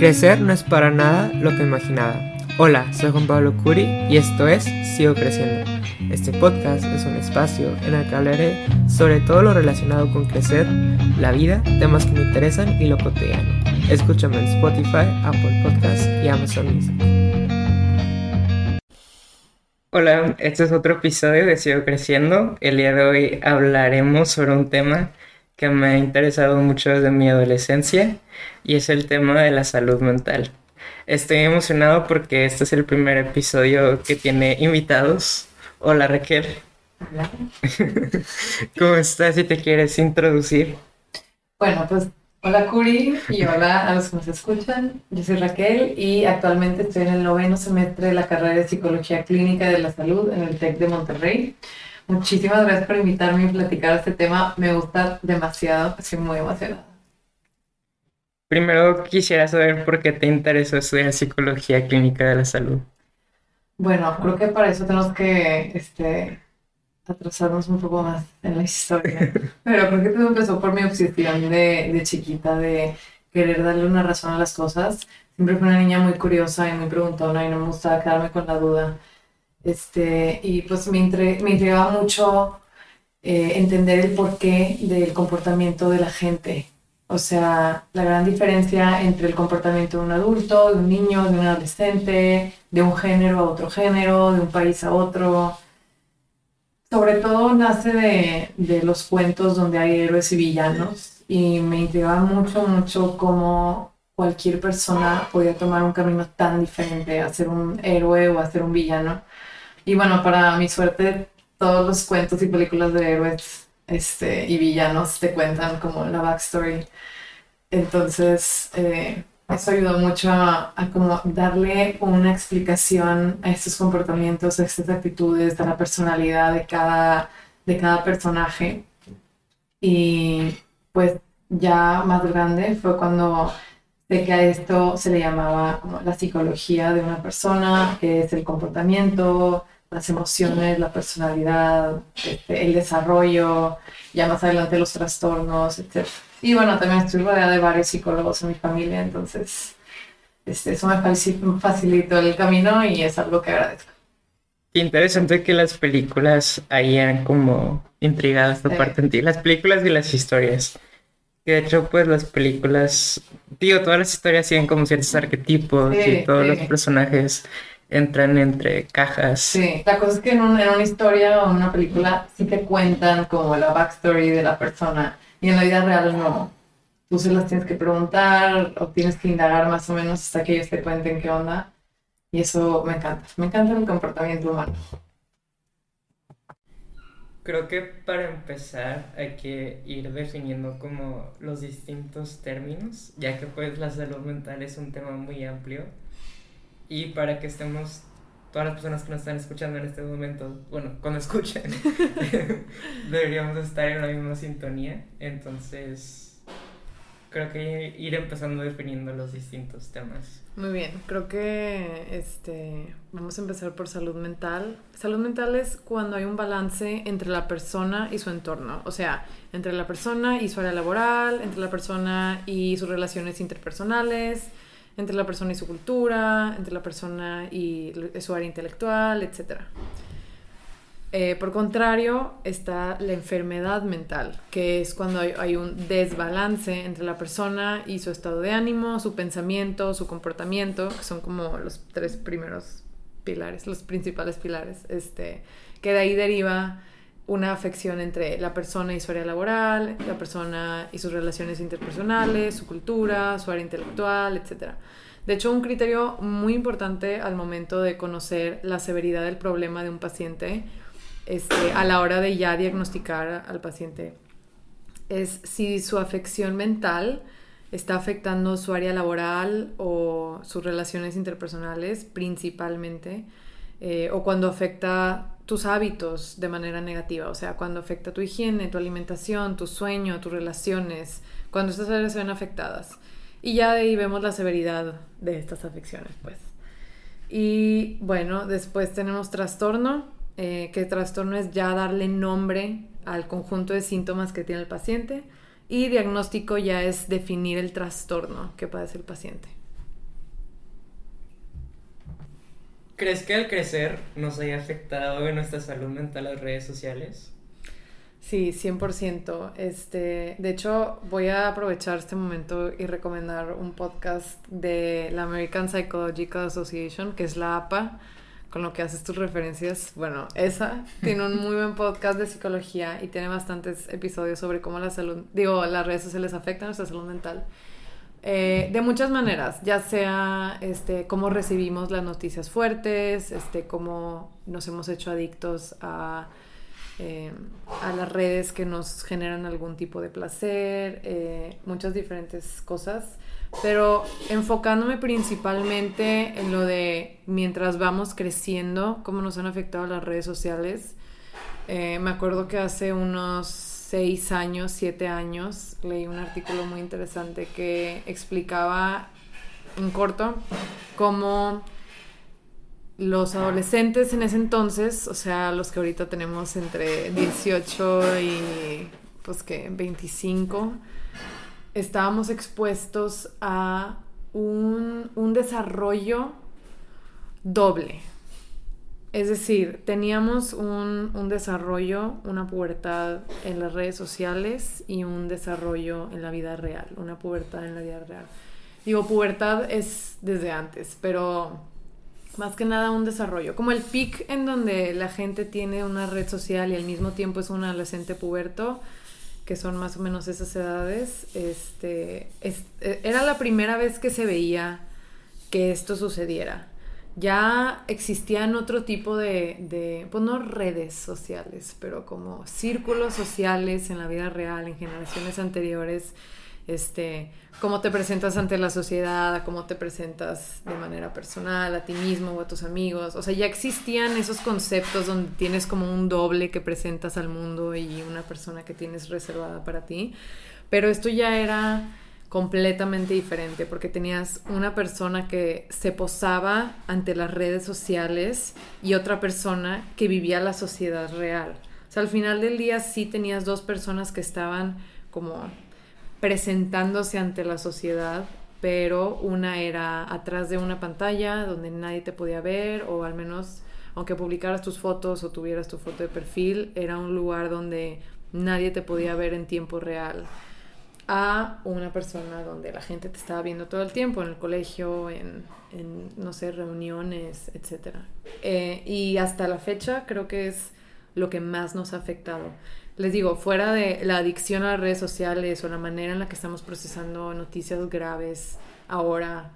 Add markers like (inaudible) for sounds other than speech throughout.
Crecer no es para nada lo que imaginaba. Hola, soy Juan Pablo Curi y esto es Sigo Creciendo. Este podcast es un espacio en el que hablaré sobre todo lo relacionado con crecer, la vida, temas que me interesan y lo cotidiano. Escúchame en Spotify, Apple Podcasts y Amazon Music. Hola, este es otro episodio de Sigo Creciendo. El día de hoy hablaremos sobre un tema que me ha interesado mucho desde mi adolescencia y es el tema de la salud mental. Estoy emocionado porque este es el primer episodio que tiene invitados. Hola Raquel. Hola. (laughs) ¿Cómo estás? Si te quieres introducir. Bueno, pues hola Curi y hola a los que nos escuchan. Yo soy Raquel y actualmente estoy en el noveno semestre de la carrera de Psicología Clínica de la Salud en el TEC de Monterrey. Muchísimas gracias por invitarme a platicar este tema. Me gusta demasiado, estoy muy emocionada. Primero quisiera saber por qué te interesó estudiar psicología clínica de la salud. Bueno, creo que para eso tenemos que este, atrasarnos un poco más en la historia. (laughs) Pero creo que todo empezó por mi obsesión de, de chiquita, de querer darle una razón a las cosas. Siempre fui una niña muy curiosa y muy preguntona y no me gustaba quedarme con la duda. Este, y pues me, entre, me intrigaba mucho eh, entender el porqué del comportamiento de la gente. O sea, la gran diferencia entre el comportamiento de un adulto, de un niño, de un adolescente, de un género a otro género, de un país a otro. Sobre todo nace de, de los cuentos donde hay héroes y villanos y me intrigaba mucho, mucho cómo cualquier persona podía tomar un camino tan diferente a ser un héroe o a ser un villano. Y bueno, para mi suerte, todos los cuentos y películas de héroes este, y villanos te cuentan como la backstory. Entonces, eh, eso ayudó mucho a, a, como darle una explicación a estos comportamientos, a estas actitudes, a la personalidad de cada, de cada personaje. Y pues ya más grande fue cuando sé que a esto se le llamaba la psicología de una persona, que es el comportamiento, las emociones, la personalidad, este, el desarrollo, ya más adelante los trastornos, etc. Y bueno, también estoy rodeada de varios psicólogos en mi familia, entonces este, eso me facilitó el camino y es algo que agradezco. Interesante que las películas hayan como intrigado esta sí. parte en ti, las películas y las historias. De hecho, pues las películas, digo, todas las historias siguen como ciertos arquetipos sí, y todos sí. los personajes entran entre cajas. Sí, la cosa es que en, un, en, una historia o en una película sí te cuentan como la backstory de la persona y en la vida real no. Tú se las tienes que preguntar o tienes que indagar más o menos hasta que ellos te cuenten qué onda. Y eso me encanta. Me encanta el comportamiento humano. Creo que para empezar hay que ir definiendo como los distintos términos, ya que pues la salud mental es un tema muy amplio y para que estemos todas las personas que nos están escuchando en este momento, bueno, cuando escuchen, (laughs) (laughs) deberíamos estar en la misma sintonía. Entonces, creo que ir empezando definiendo los distintos temas. Muy bien, creo que este vamos a empezar por salud mental. Salud mental es cuando hay un balance entre la persona y su entorno, o sea, entre la persona y su área laboral, entre la persona y sus relaciones interpersonales, entre la persona y su cultura, entre la persona y su área intelectual, etc. Eh, por contrario, está la enfermedad mental, que es cuando hay, hay, un desbalance entre la persona y su estado de ánimo, su pensamiento, su comportamiento, que son como los tres primeros pilares, los principales pilares, este, que de ahí deriva una afección entre la persona y su área laboral, la persona y sus relaciones interpersonales, su cultura, su área intelectual, etc. De hecho, un criterio muy importante al momento de conocer la severidad del problema de un paciente este, a la hora de ya diagnosticar al paciente es si su afección mental está afectando su área laboral o sus relaciones interpersonales principalmente, eh, o cuando afecta tus hábitos de manera negativa, o sea, cuando afecta tu higiene, tu alimentación, tu sueño, tus relaciones, cuando estas áreas se ven afectadas. Y ya ahí vemos la severidad de estas afecciones, pues. Y bueno, después tenemos trastorno, eh, que trastorno es ya darle nombre al conjunto de síntomas que tiene el paciente y diagnóstico ya es definir el trastorno que padece el paciente. ¿Crees que al crecer nos haya afectado en nuestra salud mental las redes sociales? Sí, 100%. Este, de hecho, voy a aprovechar este momento y recomendar un podcast de la American Psychological Association, que es la APA con lo que haces tus referencias. Bueno, esa tiene un muy buen podcast de psicología y tiene bastantes episodios sobre cómo la salud, digo, las redes sociales afectan nuestra salud mental. Eh, de muchas maneras, ya sea este, cómo recibimos las noticias fuertes, este, cómo nos hemos hecho adictos a eh, a las redes que nos generan algún tipo de placer, eh, muchas diferentes cosas, pero enfocándome principalmente en lo de mientras vamos creciendo, cómo nos han afectado las redes sociales. Eh, me acuerdo que hace unos seis años, siete años, leí un artículo muy interesante que explicaba en corto cómo los adolescentes en ese entonces, o sea, los que ahorita tenemos entre 18 y pues que 25, estábamos expuestos a un, un desarrollo doble. Es decir, teníamos un, un, desarrollo, una pubertad en las redes sociales y un desarrollo en la vida real, una pubertad en la vida real. Digo, pubertad es desde antes, pero más que nada un desarrollo, como el pic en donde la gente tiene una red social y al mismo tiempo es un adolescente puberto, que son más o menos esas edades, este, eh, era la primera vez que se veía que esto sucediera. Ya existían otro tipo de, de, pues no redes sociales, pero como círculos sociales en la vida real, en generaciones anteriores, este, cómo te presentas ante la sociedad, cómo te presentas de manera personal, a ti mismo o a tus amigos. O sea, ya existían esos conceptos donde tienes como un doble que presentas al mundo y una persona que tienes reservada para ti. Pero esto ya era completamente diferente porque tenías una persona que se posaba ante las redes sociales y otra persona que vivía la sociedad real. O sea, al final del día sí tenías dos personas que estaban como presentándose ante la sociedad, pero una era atrás de una pantalla donde nadie te podía ver o al menos aunque publicaras tus fotos o tuvieras tu foto de perfil, era un lugar donde nadie te podía ver en tiempo real a una persona donde la gente te estaba viendo todo el tiempo, en el colegio, en, no sé, reuniones, etc. Eh, y hasta la fecha creo que es lo que más nos ha afectado les digo, fuera de la adicción a las redes sociales o la manera en la que estamos procesando noticias graves ahora,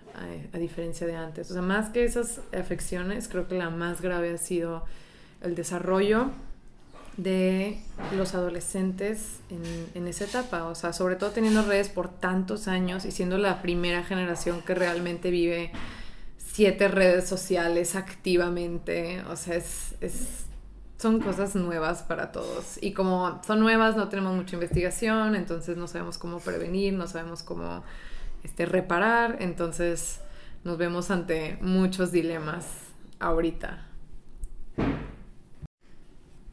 a, diferencia de antes. O sea, más que esas afecciones, creo que la más grave ha sido el desarrollo de los adolescentes en, esa etapa, o sea, sobre todo teniendo redes por tantos años y siendo la primera generación que realmente vive siete redes sociales activamente, o sea, es son cosas nuevas para todos. Y como son nuevas, no tenemos mucha investigación, entonces no sabemos cómo prevenir, no sabemos cómo este, reparar, entonces nos vemos ante muchos dilemas ahorita.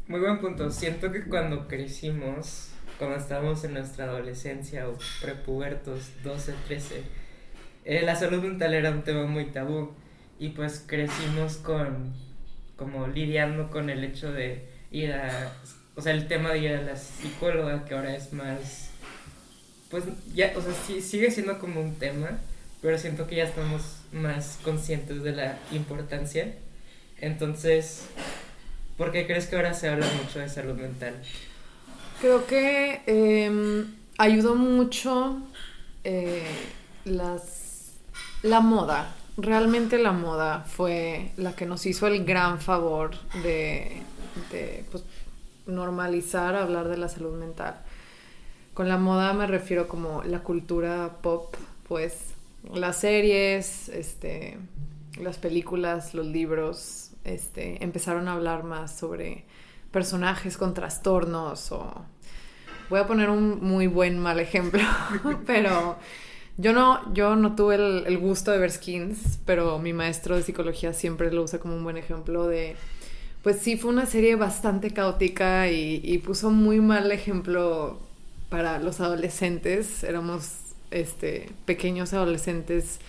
Muy buen punto. Siento que cuando crecimos, cuando estábamos en nuestra adolescencia o prepubertos, 12, 13, eh, la salud mental era un tema muy tabú y pues crecimos con como lidiando con el hecho de ir a, o sea, el tema de ir a la psicóloga, que ahora es más, pues ya, o sea, sí, sigue siendo como un tema, pero siento que ya estamos más conscientes de la importancia. Entonces, ¿por qué crees que ahora se habla mucho de salud mental? Creo que em, ayudó mucho eh, las, la moda realmente la moda fue la que nos hizo el gran favor de, pues, normalizar hablar de la salud mental. Con la moda me refiero como la cultura pop, pues las series, este, las películas, los libros, este, empezaron a hablar más sobre personajes con trastornos o voy a poner un muy buen mal ejemplo, (laughs) pero yo no, yo no tuve el, gusto de ver skins, pero mi maestro de psicología siempre lo usa como un buen ejemplo de, pues sí, fue una serie bastante caótica y, puso muy mal ejemplo para los adolescentes. Éramos este, pequeños adolescentes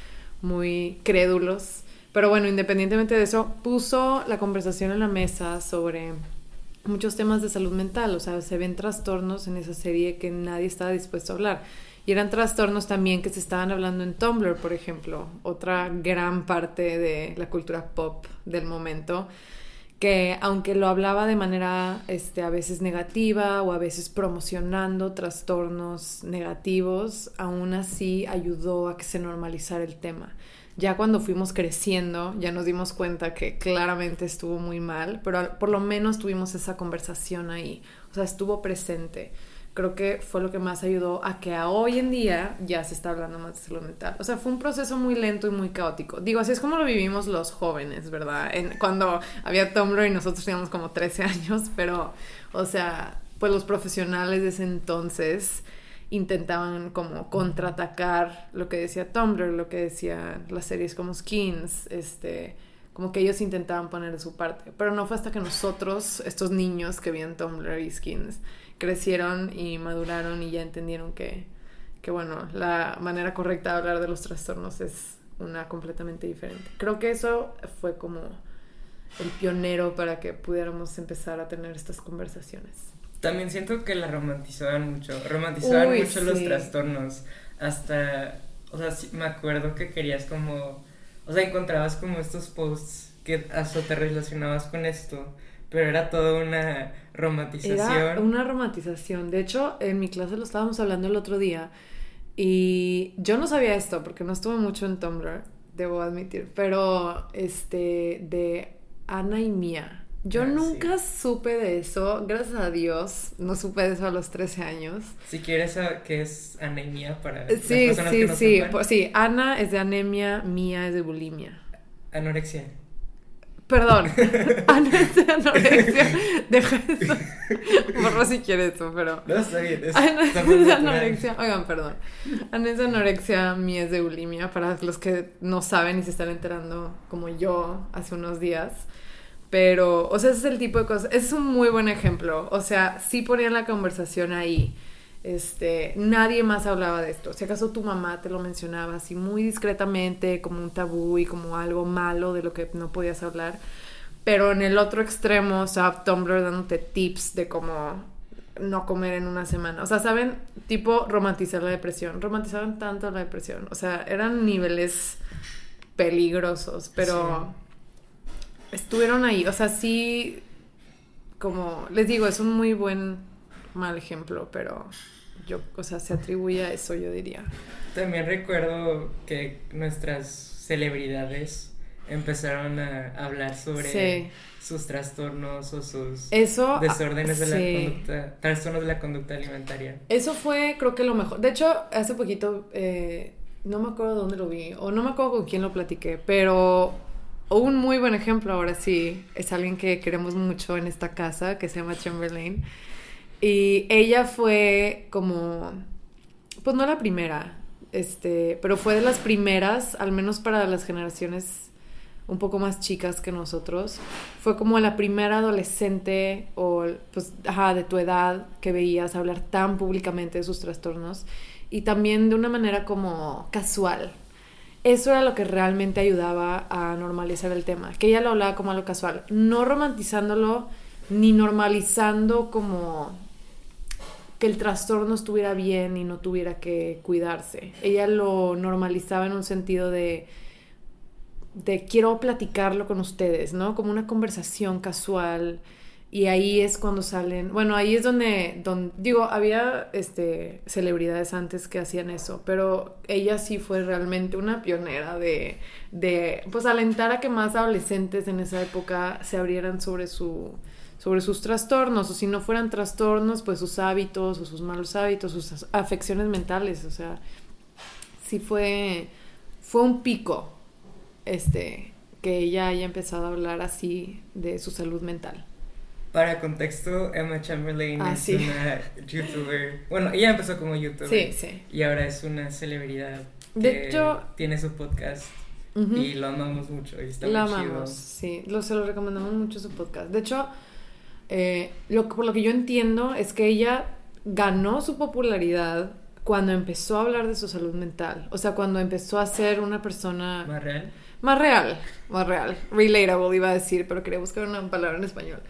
muy crédulos, Pero bueno, independientemente de eso, puso la conversación en la mesa sobre muchos temas de salud mental, o sea, se ven trastornos en esa serie que nadie estaba dispuesto a hablar. Y eran trastornos también que se estaban hablando en Tumblr, por ejemplo, otra gran parte de la cultura pop del momento, que aunque lo hablaba de manera este, a veces negativa o a veces promocionando trastornos negativos, aún así ayudó a que se normalizara el tema. Ya cuando fuimos creciendo, ya nos dimos cuenta que claramente estuvo muy mal, pero por lo menos tuvimos esa conversación ahí, o sea, estuvo presente. Creo que fue lo que más ayudó a que a hoy en día ya se está hablando más de salud mental. O sea, fue un proceso muy lento y muy caótico. Digo, así es como lo vivimos los jóvenes, ¿verdad? Cuando había Tumblr y nosotros teníamos como 13 (laughs) años, pero, o sea, pues los profesionales de ese entonces intentaban como contraatacar lo que decía Tumblr, lo que decían las series como Skins, este, como que ellos intentaban poner de su parte. Pero no fue hasta que nosotros, estos niños que veían Tumblr y Skins, crecieron y maduraron y ya entendieron que, que bueno, la manera correcta de hablar de los trastornos es una completamente diferente. Creo que eso fue como el pionero para que pudiéramos empezar a tener estas conversaciones. También siento que la romantizaban mucho, romantizaban mucho los trastornos, hasta, o sea, me acuerdo que querías como, o sea, encontrabas como estos posts que hasta te relacionabas con esto, pero era toda una romantización. Era una romantización, de hecho, en mi clase lo estábamos hablando el otro día, y yo no sabía esto, porque no estuve mucho en Tumblr, debo admitir, pero, este, de Ana y Mía yo ah, nunca supe de eso, gracias a Dios, no supe de eso a los 13 años. Si quieres qué es anemia para sí, las personas sí, que no sí, pues, sí, Ana es de anemia, Mía es de bulimia. Anorexia. Perdón, (laughs) de anorexia. Deja eso. Borro si quieres eso, pero. No, está bien. Es de anorexia. Oigan, perdón. De anorexia, Mía es de bulimia. Para los que no saben y se están enterando, como yo hace unos días. Pero, o sea, ese es el tipo de cosas. Ese es un muy buen ejemplo. O sea, sí ponían la conversación ahí. Este, nadie más hablaba de esto. Si acaso tu mamá te lo mencionaba así muy discretamente, como un tabú y como algo malo de lo que no podías hablar. Pero en el otro extremo, o sea, Tumblr dándote tips de cómo no comer en una semana. O sea, ¿saben? Tipo romantizar la depresión. Romantizaban tanto la depresión. O sea, eran niveles peligrosos, pero estuvieron ahí. O sea, sí, como les digo, es un muy buen mal ejemplo, pero yo, o sea, se atribuye a eso, yo diría. También recuerdo que nuestras celebridades empezaron a hablar sobre sus trastornos o sus desórdenes de la conducta, trastornos de la conducta alimentaria. Eso fue, creo que lo mejor. De hecho, hace poquito, eh, no me acuerdo dónde lo vi, o no me acuerdo con quién lo platiqué, pero un muy buen ejemplo ahora sí es alguien que queremos mucho en esta casa que se llama Chamberlain. Y ella fue como, pues no la primera, este, pero fue de las primeras, al menos para las generaciones un poco más chicas que nosotros. Fue como la primera adolescente o pues ajá, de tu edad que veías hablar tan públicamente de sus trastornos y también de una manera como casual, eso era lo que realmente ayudaba a normalizar el tema, que ella lo hablaba como algo casual, no romantizándolo ni normalizando como que el trastorno estuviera bien y no tuviera que cuidarse. Ella lo normalizaba en un sentido de de quiero platicarlo con ustedes, ¿no? Como una conversación casual y ahí es cuando salen, bueno, ahí es donde, digo, había este, celebridades antes que hacían eso, pero ella sí fue realmente una pionera de, de, pues, alentar a que más adolescentes en esa época se abrieran sobre su sobre sus trastornos, o si no fueran trastornos, pues sus hábitos, o sus malos hábitos, sus afecciones mentales, o sea, sí fue, fue un pico, este, que ella haya empezado a hablar así de su salud mental. Para contexto, Emma Chamberlain ah, es una youtuber. Bueno, ella empezó como youtuber. Sí, sí. Y ahora es una celebridad. De hecho. Tiene su podcast. Y lo amamos mucho. Y está lo amamos, sí. Lo, se lo recomendamos mucho su podcast. De hecho, eh, lo, por lo que yo entiendo es que ella ganó su popularidad cuando empezó a hablar de su salud mental. O sea, cuando empezó a ser una persona. Más real Más real, más real. Relatable iba a decir, pero quería buscar una palabra en español.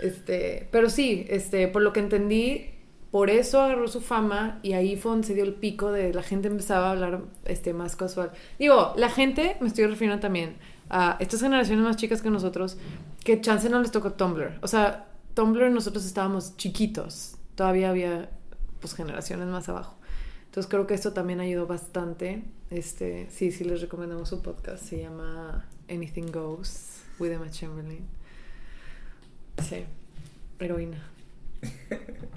Este, pero sí, este, por lo que entendí, por eso agarró su fama y ahí fue donde se dio el pico de la gente empezaba a hablar este, más casual. Digo, la gente, me estoy refiriendo también a estas generaciones más chicas que nosotros, que chance no les tocó Tumblr. O sea, Tumblr nosotros estábamos chiquitos, todavía había pues generaciones más abajo. Entonces creo que esto también ayudó bastante. Este, sí, sí les recomendamos su podcast, se llama Anything Goes with Emma Chamberlain. Sí, heroína. (laughs)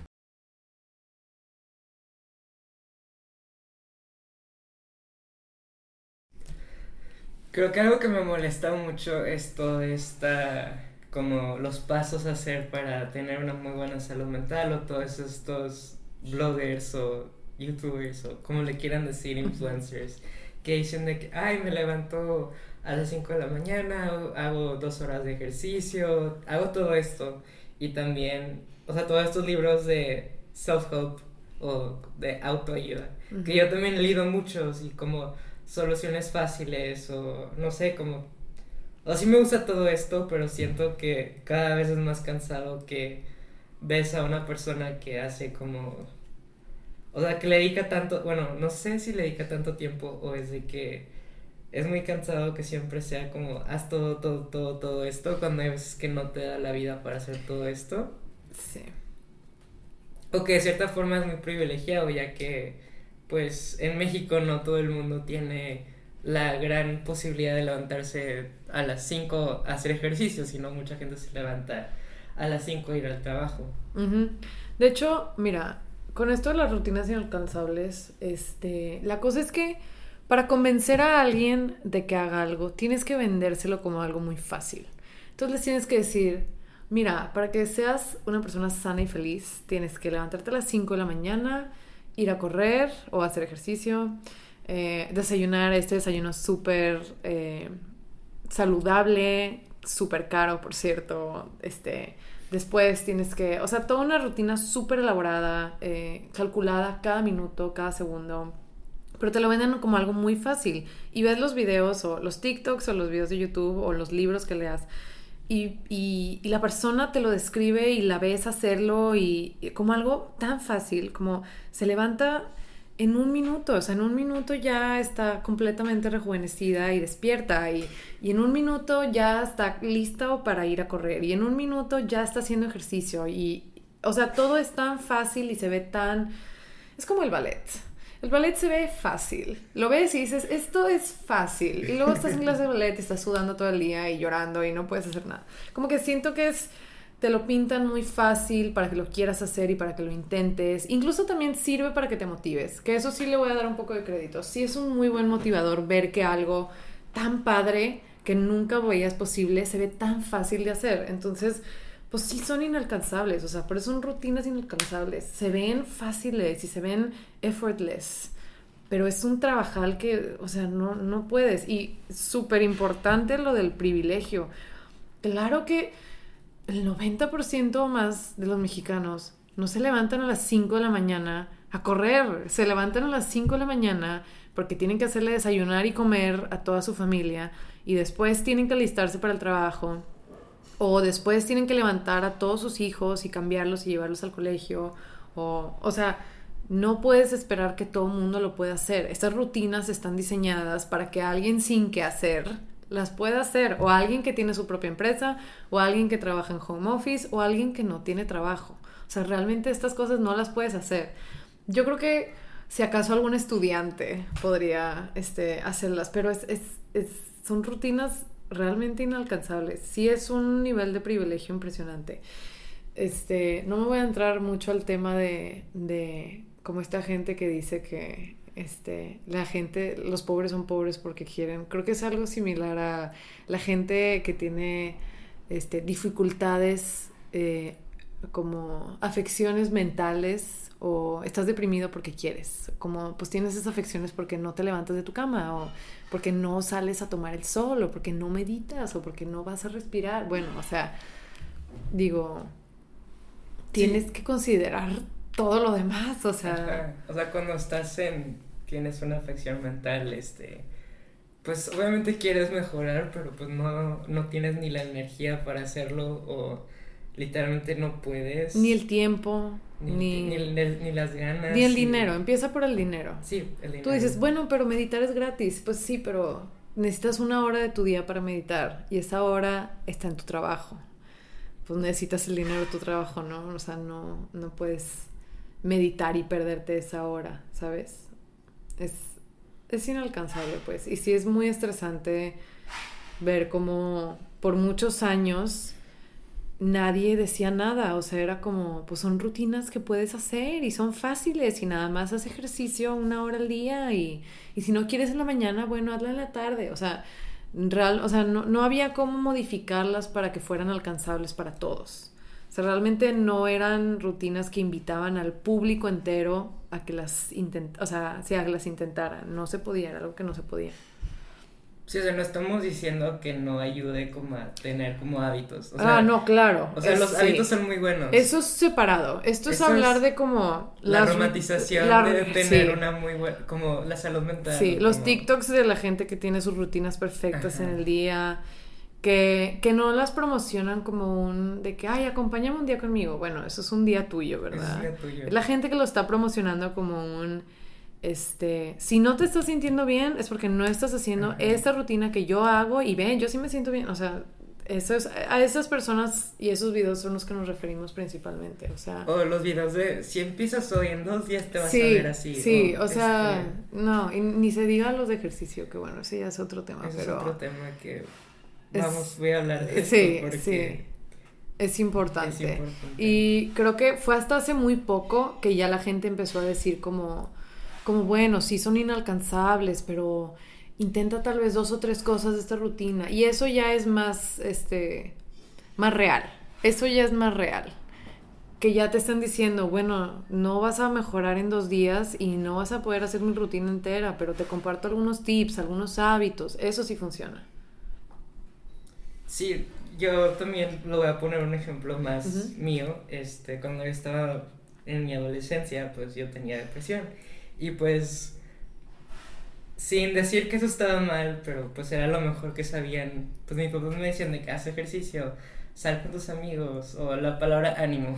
Creo que algo que me molesta mucho es todo esta como los pasos a hacer para tener una muy buena salud mental o todos estos bloggers o youtubers o como le quieran decir influencers que dicen de que ay me levanto a las 5 de la mañana hago dos horas de ejercicio hago todo esto y también o sea todos estos libros de self help o de autoayuda que yo también he leído muchos y como soluciones fáciles o no sé, como... O sí me gusta todo esto, pero siento que cada vez es más cansado que ves a una persona que hace como... O sea, que le dedica tanto, bueno, no sé si le dedica tanto tiempo o es de que es muy cansado que siempre sea como, haz todo, todo, todo, todo esto, cuando hay veces que no te da la vida para hacer todo esto. Sí. O que de cierta forma es muy privilegiado, ya que pues en México no todo el mundo tiene la gran posibilidad de levantarse a las 5 a hacer ejercicio, sino mucha gente se levanta a las 5 a ir al trabajo. De hecho, mira, con esto de las rutinas inalcanzables, este, la cosa es que para convencer a alguien de que haga algo, tienes que vendérselo como algo muy fácil. Entonces les tienes que decir, mira, para que seas una persona sana y feliz, tienes que levantarte a las 5 de la mañana, ir a correr o hacer ejercicio, eh, desayunar este desayuno súper eh, saludable, súper caro, por cierto, este, después tienes que, o sea, toda una rutina súper elaborada, eh, calculada cada minuto, cada segundo, pero te lo venden como algo muy fácil y ves los videos o los TikToks o los videos de YouTube o los libros que leas y, y, la persona te lo describe y la ves hacerlo y, como algo tan fácil, como se levanta en un minuto, o sea, en un minuto ya está completamente rejuvenecida y despierta y, y en un minuto ya está lista para ir a correr y en un minuto ya está haciendo ejercicio y, o sea, todo es tan fácil y se ve tan... Es como el ballet. El ballet se ve fácil. Lo ves y dices, esto es fácil. Y luego estás en clase de ballet y estás sudando todo el día y llorando y no puedes hacer nada. Como que siento que es te lo pintan muy fácil para que lo quieras hacer y para que lo intentes. Incluso también sirve para que te motives, que eso sí le voy a dar un poco de crédito. Sí es un muy buen motivador ver que algo tan padre que nunca veías posible se ve tan fácil de hacer. Entonces, pues sí son inalcanzables, o sea, pero son rutinas inalcanzables. Se ven fáciles y se ven effortless, pero es un trabajal que, o sea, no, no puedes. Y súper importante lo del privilegio. Claro que el 90% o más de los mexicanos no se levantan a las 5 de la mañana a correr, se levantan a las 5 de la mañana porque tienen que hacerle desayunar y comer a toda su familia y después tienen que alistarse para el trabajo o después tienen que levantar a todos sus hijos y cambiarlos y llevarlos al colegio, o, o sea, no puedes esperar que todo el mundo lo pueda hacer. Estas rutinas están diseñadas para que alguien sin que hacer las pueda hacer, o alguien que tiene su propia empresa, o alguien que trabaja en home office, o alguien que no tiene trabajo. O sea, realmente estas cosas no las puedes hacer. Yo creo que si acaso algún estudiante podría este, hacerlas, pero es, es, son rutinas realmente inalcanzables. Sí es un nivel de privilegio impresionante. Este, no me voy a entrar mucho al tema de, de como esta gente que dice que este, la gente, los pobres son pobres porque quieren. Creo que es algo similar a la gente que tiene este, dificultades eh, como afecciones mentales o estás deprimido porque quieres, como pues tienes esas afecciones porque no te levantas de tu cama o porque no sales a tomar el sol o porque no meditas o porque no vas a respirar. Bueno, o sea, digo, tienes que considerar todo lo demás, o sea... O sea, cuando estás en, tienes una afección mental, este, pues obviamente quieres mejorar, pero pues no, no tienes ni la energía para hacerlo o literalmente no puedes. Ni el tiempo. Ni, Ni, ni, ni las ganas. ni el dinero. Empieza por el dinero. Sí, el dinero. Tú dices, bueno, pero meditar es gratis. Pues sí, pero necesitas una hora de tu día para meditar y esa hora está en tu trabajo. Pues necesitas el dinero de tu trabajo, ¿no? O sea, no, no puedes meditar y perderte esa hora, ¿sabes? Es, es inalcanzable, pues. Y sí es muy estresante ver cómo por muchos años nadie decía nada, o sea, era como, pues son rutinas que puedes hacer y son fáciles y nada más haz ejercicio una hora al día y, y si no quieres en la mañana, bueno, hazla en la tarde, o sea, real, o sea, no, no había cómo modificarlas para que fueran alcanzables para todos. O sea, realmente no eran rutinas que invitaban al público entero a que las intent o sea, sí, a que las intentaran. No se podía, era algo que no se podía. Sí, o sea, no estamos diciendo que no ayude como a tener como hábitos. O sea, ah, no, claro. O sea, es- los sí. hábitos son muy buenos. Eso es separado. Esto es hablar es de como la las- romantización la- de tener sí. una muy buena, como la salud mental. Sí, los TikToks de la gente que tiene sus rutinas perfectas en el día, que, que no las promocionan como un de que, ay, acompáñame un día conmigo. Bueno, eso es un día tuyo, Ese es ¿verdad? día tuyo. La gente que lo está promocionando como un, este, si no te estás sintiendo bien es porque no estás haciendo Ajá. esta rutina que yo hago y ven, yo sí me siento bien, o sea, eso es, a esas personas y esos videos son los que nos referimos principalmente, o sea... O los videos de si empiezas hoy en dos días te vas sí, a ver así. sí, o sea, este, no, y ni se diga los de ejercicio, que bueno, ese ya es otro tema, pero es otro tema que vamos, voy a hablar de esto sí, porque sí, es importante. es importante. Y creo que fue hasta hace muy poco que ya la gente empezó a decir como, como bueno, sí son inalcanzables, pero intenta tal vez dos o tres cosas de esta rutina. Y eso ya es más, este, más real. Eso ya es más real. Que ya te están diciendo, bueno, no vas a mejorar en dos días y no vas a poder hacer mi rutina entera, pero te comparto algunos tips, algunos hábitos. Eso sí funciona. Sí, yo también lo voy a poner un ejemplo más mío. Este, cuando yo estaba en mi adolescencia, pues yo tenía depresión. Y pues, sin decir que eso estaba mal, pero pues era lo mejor que sabían. Pues mis papás me decían de que haz ejercicio, sal con tus amigos, o la palabra ánimo.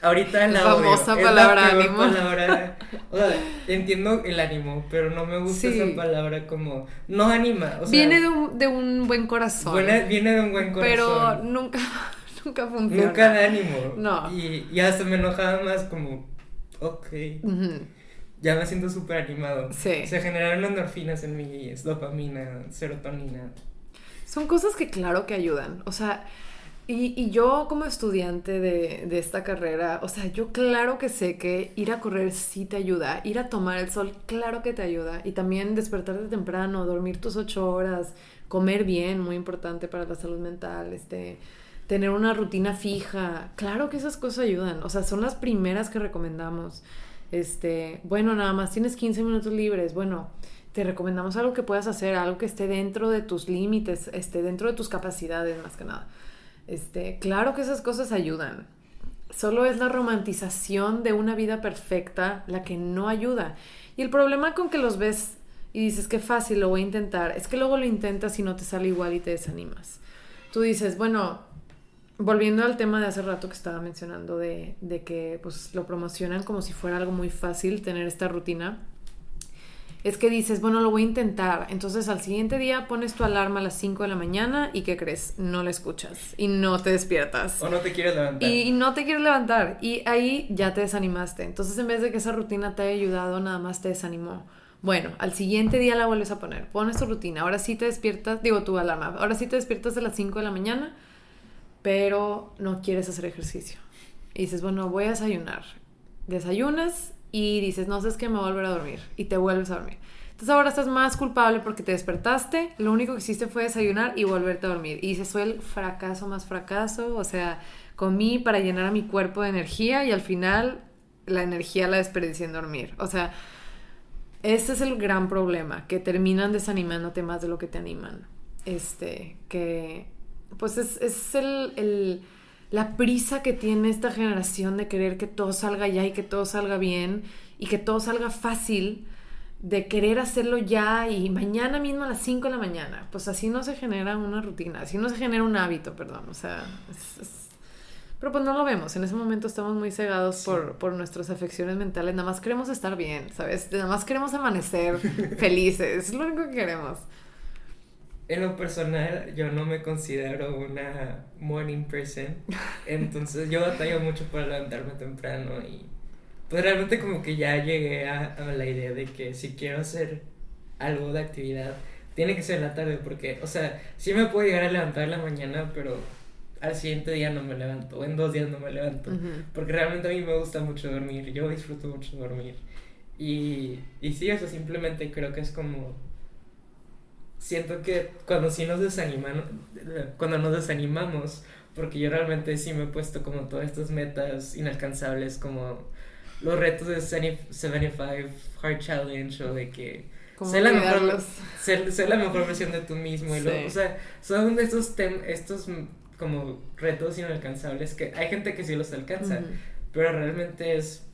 Ahorita la, La odio, famosa es la palabra peor ánimo. palabra. O sea, entiendo el ánimo, pero no me gusta Sí. esa palabra como, no anima. O sea, viene de un, de un buen corazón. Buena- viene de un buen corazón. Pero nunca, (laughs) nunca funciona. Nunca da ánimo. No. Y, y hasta me enojaba más como, ok, ya me siento súper animado. Sí. Se generaron endorfinas en mí, dopamina, serotonina. Son cosas que claro que ayudan. O sea, y, y yo como estudiante de, de esta carrera, o sea, yo claro que sé que ir a correr sí te ayuda. Ir a tomar el sol, claro que te ayuda. Y también despertarte temprano, dormir tus ocho horas, comer bien, muy importante para la salud mental, este tener una rutina fija. Claro que esas cosas ayudan. O sea, son las primeras que recomendamos. Este, bueno, nada más tienes 15 minutos libres. Bueno, te recomendamos algo que puedas hacer, algo que esté dentro de tus límites, esté dentro de tus capacidades, más que nada. Este, claro que esas cosas ayudan. Solo es la romantización de una vida perfecta la que no ayuda. Y el problema con que los ves y dices que fácil, lo voy a intentar, es que luego lo intentas y no te sale igual y te desanimas. Tú dices, bueno, volviendo al tema de hace rato que estaba mencionando de, de que pues lo promocionan como si fuera algo muy fácil tener esta rutina. Es que dices, bueno, lo voy a intentar. Entonces al siguiente día pones tu alarma a las 5 de la mañana y ¿qué crees? No la escuchas y no te despiertas. O no te quieres levantar. Y no te quieres levantar. Y ahí ya te desanimaste. Entonces, en vez de que esa rutina te haya ayudado, nada más te desanimó. Bueno, al siguiente día la vuelves a poner. Pones tu rutina. Ahora sí te despiertas, digo tu alarma. Ahora sí te despiertas a las 5 de la mañana, pero no quieres hacer ejercicio. Y dices, bueno, voy a desayunar. Desayunas y dices, no sé, es que me voy a volver a dormir. Y te vuelves a dormir. Entonces ahora estás más culpable porque te despertaste, lo único que hiciste fue desayunar y volverte a dormir. Y dices, soy el fracaso más fracaso, o sea, comí para llenar a mi cuerpo de energía y al final la energía la desperdicié en dormir. O sea, ese es el gran problema, que terminan desanimándote más de lo que te animan. Este, que pues es, es el, el- la prisa que tiene esta generación de querer que todo salga ya y que todo salga bien y que todo salga fácil de querer hacerlo ya y mañana mismo a las 5 de la mañana. Pues así no se genera una rutina, así no se genera un hábito, perdón. O sea, pero pues no lo vemos. En ese momento estamos muy cegados por, por nuestras afecciones mentales. Nada más queremos estar bien, ¿sabes? Nada más queremos amanecer felices. Es lo único que queremos. En lo personal, yo no me considero una morning person. (laughs) Entonces, yo batallo mucho para levantarme temprano y pues realmente como que ya llegué a, la idea de que si quiero hacer algo de actividad, tiene que ser la tarde porque, o sea, sí me puedo llegar a levantar en la mañana, pero al siguiente día no me levanto, o en dos días no me levanto, porque realmente a mí me gusta mucho dormir, yo disfruto mucho dormir. Y, y sí, eso simplemente creo que es como... Siento que cuando sí nos desaniman, cuando nos desanimamos, porque yo realmente sí me he puesto como todas estas metas inalcanzables, como los retos de 75 Hard Challenge o de que ser la, mejor, ser, la mejor versión de tú mismo. Y o sea, son estos, estos como retos inalcanzables que hay gente que sí los alcanza, pero realmente es...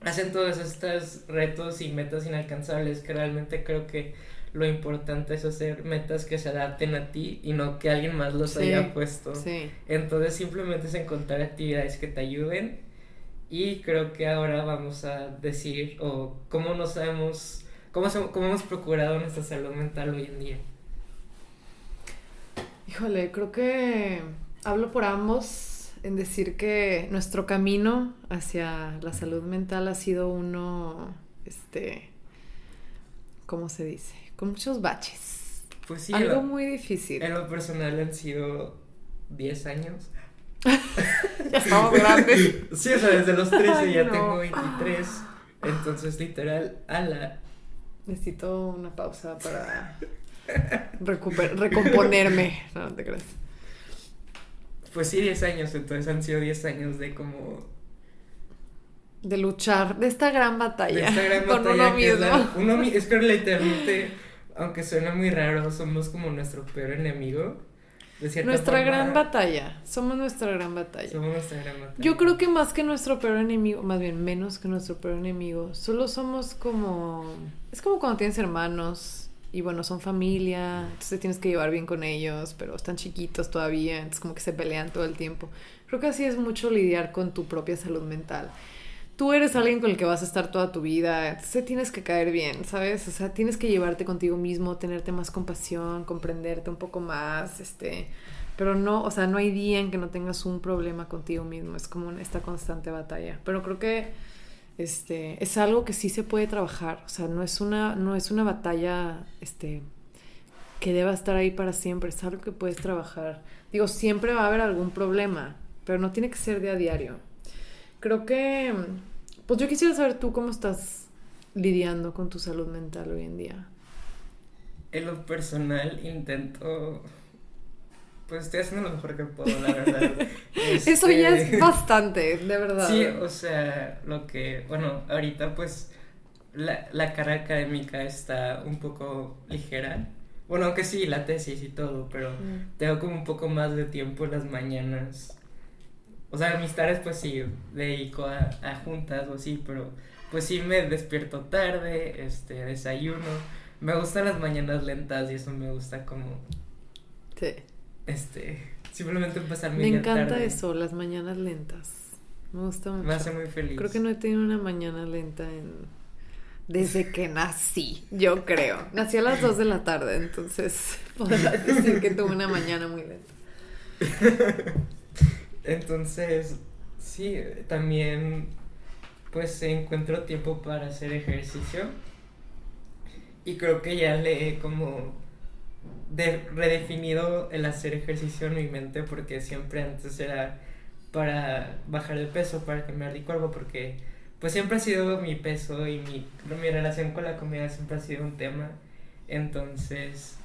Hacen todos estos retos y metas inalcanzables que realmente creo que lo importante es hacer metas que se adapten a ti y no que alguien más los haya puesto. Entonces simplemente es encontrar actividades que te ayuden y creo que ahora vamos a decir o cómo nos sabemos, cómo, cómo hemos procurado nuestra salud mental hoy en día. Híjole, creo que hablo por ambos en decir que nuestro camino hacia la salud mental ha sido uno, este, ¿cómo se dice? Con muchos baches. Pues sí. Algo muy difícil. En lo personal han sido 10 años (laughs) ya estamos grandes. Sí, o sea, desde los 13 ya tengo 23. Entonces, literal, ala. Necesito una pausa para recomponerme. (laughs) No, te crees. Pues sí, 10 años, entonces han sido 10 años de como. De luchar, de esta gran batalla. De esta gran (laughs) con batalla. Uno mismo. Es, es que literalmente, aunque suena muy raro, somos como nuestro peor enemigo nuestra gran batalla. Somos nuestra gran batalla. Somos nuestra gran batalla. Yo creo que más que nuestro peor enemigo, más bien menos que nuestro peor enemigo, solo somos como. Es como cuando tienes hermanos y bueno, son familia, entonces tienes que llevar bien con ellos, pero están chiquitos todavía, entonces como que se pelean todo el tiempo. Creo que así es mucho lidiar con tu propia salud mental tú eres alguien con el que vas a estar toda tu vida, entonces tienes que caer bien, ¿sabes? O sea, tienes que llevarte contigo mismo, tenerte más compasión, comprenderte un poco más, este, pero no, o sea, no hay día en que no tengas un problema contigo mismo, es como esta constante batalla, pero creo que este es algo que sí se puede trabajar, o sea, no es una no es una batalla este que deba estar ahí para siempre, es algo que puedes trabajar. Digo, siempre va a haber algún problema, pero no tiene que ser de a diario. Creo que pues yo quisiera saber tú cómo estás lidiando con tu salud mental hoy en día. En lo personal intento pues estoy haciendo lo mejor que puedo, la verdad. (laughs) Eso ya es este, bastante, de verdad. Sí, o sea, lo que, bueno, ahorita pues la, la carga académica está un poco ligera. Bueno, aunque sí, la tesis y todo, pero mm. tengo como un poco más de tiempo en las mañanas o sea, mis tareas pues sí, dedico a, a juntas o así, pero pues sí me despierto tarde, este, desayuno. Me gustan las mañanas lentas y eso me gusta como... Sí. Este, simplemente empezar mi Me encanta eso, las mañanas lentas. Me gusta mucho. Me hace muy feliz. Creo que no he tenido una mañana lenta en... Desde que nací, yo creo. Nací a las 2 de la tarde, entonces (laughs) podrás decir que tuve una mañana muy lenta. (laughs) Entonces, sí, también pues encuentro tiempo para hacer ejercicio y creo que ya le he como redefinido el hacer ejercicio en mi mente porque siempre antes era para bajar el peso, para cambiar de cuerpo, porque pues siempre ha sido mi peso y mi, mi relación con la comida siempre ha sido un tema. Entonces,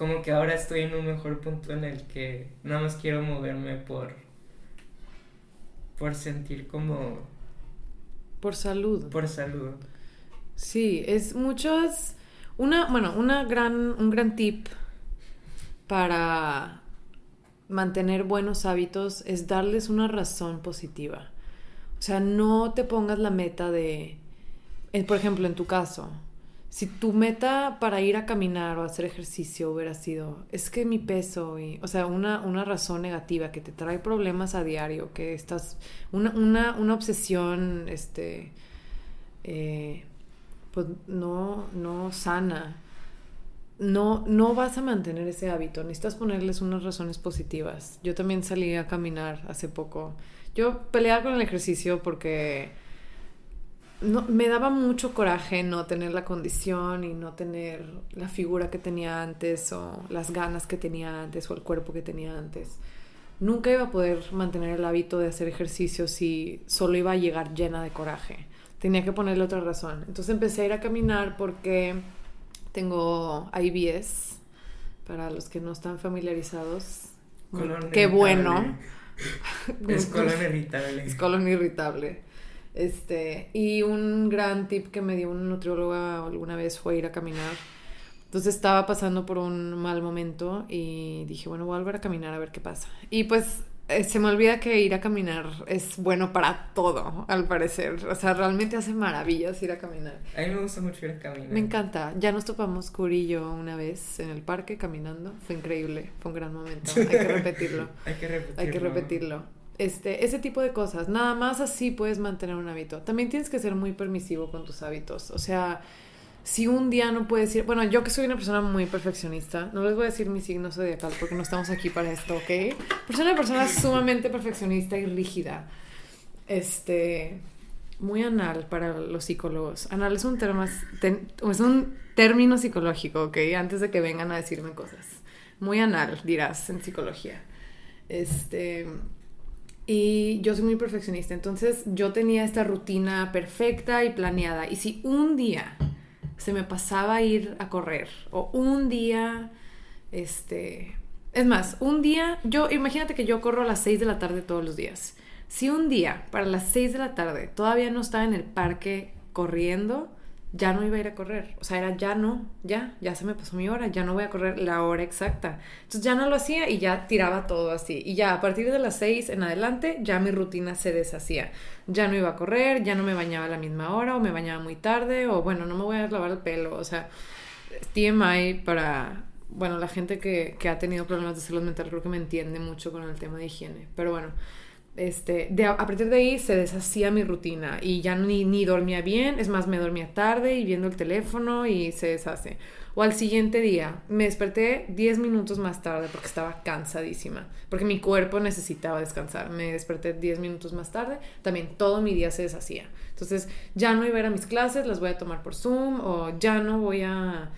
como que ahora estoy en un mejor punto en el que nada más quiero moverme por por sentir como por salud. Por salud. Sí, es muchas una, bueno, una gran un gran tip para mantener buenos hábitos es darles una razón positiva. O sea, no te pongas la meta de eh, por ejemplo, en tu caso, si tu meta para ir a caminar o hacer ejercicio hubiera sido, es que mi peso, y, o sea, una, una razón negativa que te trae problemas a diario, que estás, una, una, una obsesión, este, eh, pues no, no sana, no, no vas a mantener ese hábito, necesitas ponerles unas razones positivas. Yo también salí a caminar hace poco. Yo peleaba con el ejercicio porque no, me daba mucho coraje no tener la condición y no tener la figura que tenía antes o las ganas que tenía antes o el cuerpo que tenía antes. Nunca iba a poder mantener el hábito de hacer ejercicio si solo iba a llegar llena de coraje. Tenía que ponerle otra razón. Entonces empecé a ir a caminar porque tengo IBS. Para los que no están familiarizados. qué bueno. Es colon (laughs) irritable. Es colon irritable. Este, y un gran tip que me dio una nutrióloga alguna vez fue ir a caminar. Entonces estaba pasando por un mal momento y dije, bueno, voy a volver a caminar a ver qué pasa. Y pues eh, se me olvida que ir a caminar es bueno para todo, al parecer. O sea, realmente hace maravillas ir a caminar. A mí me gusta mucho ir a caminar. Me encanta. Ya nos topamos Curi y yo una vez en el parque caminando. Fue increíble. Fue un gran momento. Hay que (laughs) repetirlo. Hay que repetirlo. Hay que repetirlo. Este, ese tipo de cosas. Nada más así puedes mantener un hábito. También tienes que ser muy permisivo con tus hábitos. O sea, si un día no puedes ir, bueno, yo que soy una persona muy perfeccionista, no les voy a decir mi signo zodiacal porque no estamos aquí para esto, ¿ok? Pero soy una persona sumamente perfeccionista y rígida. Este, muy anal para los psicólogos. Anal es un, termo, es un término psicológico, ¿ok? Antes de que vengan a decirme cosas. Muy anal, dirás, en psicología. Este, y yo soy muy perfeccionista, entonces yo tenía esta rutina perfecta y planeada. Y si un día se me pasaba ir a correr o un día, este... Es más, un día, yo, imagínate que yo corro a las 6 de la tarde todos los días. Si un día, para las 6 de la tarde, todavía no estaba en el parque corriendo, ya no iba a ir a correr. O sea, era ya no, ya, ya se me pasó mi hora, ya no voy a correr la hora exacta. Entonces ya no lo hacía y ya tiraba todo así. Y ya a partir de las seis en adelante, ya mi rutina se deshacía. Ya no iba a correr, ya no me bañaba a la misma hora o me bañaba muy tarde o bueno, no me voy a lavar el pelo. O sea, TMI para, bueno, la gente que, que ha tenido problemas de salud mental creo que me entiende mucho con el tema de higiene. Pero bueno este, de, a partir de ahí se deshacía mi rutina y ya ni, ni dormía bien, es más, me dormía tarde y viendo el teléfono y se deshace. O al siguiente día, me desperté 10 minutos más tarde porque estaba cansadísima, porque mi cuerpo necesitaba descansar. Me desperté 10 minutos más tarde, también todo mi día se deshacía. Entonces, ya no iba a ir a mis clases, las voy a tomar por Zoom o ya no voy a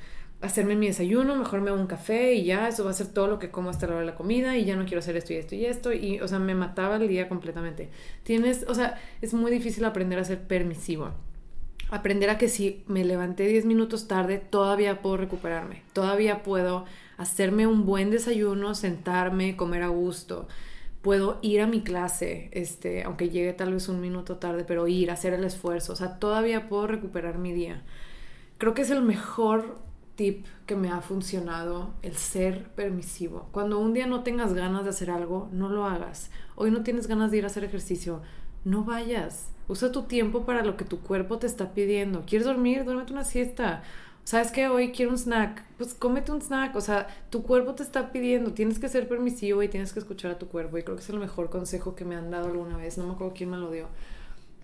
hacerme mi desayuno, mejor me hago un café y ya, eso va a ser todo lo que como hasta la hora de la comida y ya no quiero hacer esto y esto y esto y, o sea, me mataba el día completamente. Tienes, o sea, es muy difícil aprender a ser permisivo. Aprender a que si me levanté 10 minutos tarde, todavía puedo recuperarme, todavía puedo hacerme un buen desayuno, sentarme, comer a gusto. Puedo ir a mi clase, este, aunque llegue tal vez un minuto tarde, pero ir, hacer el esfuerzo. O sea, todavía puedo recuperar mi día. Creo que es el mejor tip que me ha funcionado, el ser permisivo. Cuando un día no tengas ganas de hacer algo, no lo hagas. Hoy no tienes ganas de ir a hacer ejercicio, no vayas. Usa tu tiempo para lo que tu cuerpo te está pidiendo. ¿Quieres dormir? Duérmete una siesta. ¿Sabes qué? Hoy quiero un snack. Pues cómete un snack. O sea, tu cuerpo te está pidiendo. Tienes que ser permisivo y tienes que escuchar a tu cuerpo. Y creo que es el mejor consejo que me han dado alguna vez. No me acuerdo quién me lo dio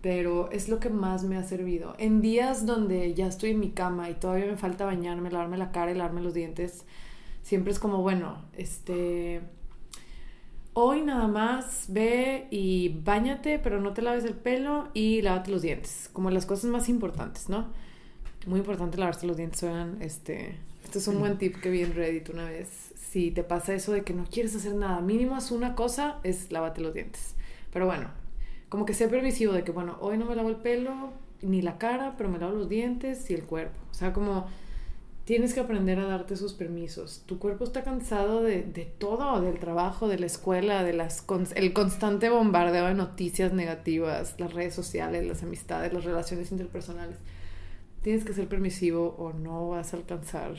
pero es lo que más me ha servido. En días donde ya estoy en mi cama y todavía me falta bañarme, lavarme la cara y lavarme los dientes, siempre es como, bueno, este, hoy nada más ve y bañate, pero no te laves el pelo y lávate los dientes, como las cosas más importantes, ¿no? Muy importante lavarse los dientes, oigan, este, este es un buen tip que vi en Reddit una vez. Si te pasa eso de que no quieres hacer nada, mínimo es una cosa, es lávate los dientes. Pero bueno, como que sea permisivo de que, bueno, hoy no me lavo el pelo ni la cara, pero me lavo los dientes y el cuerpo. O sea, como tienes que aprender a darte sus permisos. Tu cuerpo está cansado de, de todo, del trabajo, de la escuela, de las el constante bombardeo de noticias negativas, las redes sociales, las amistades, las relaciones interpersonales. Tienes que ser permisivo o no vas a alcanzar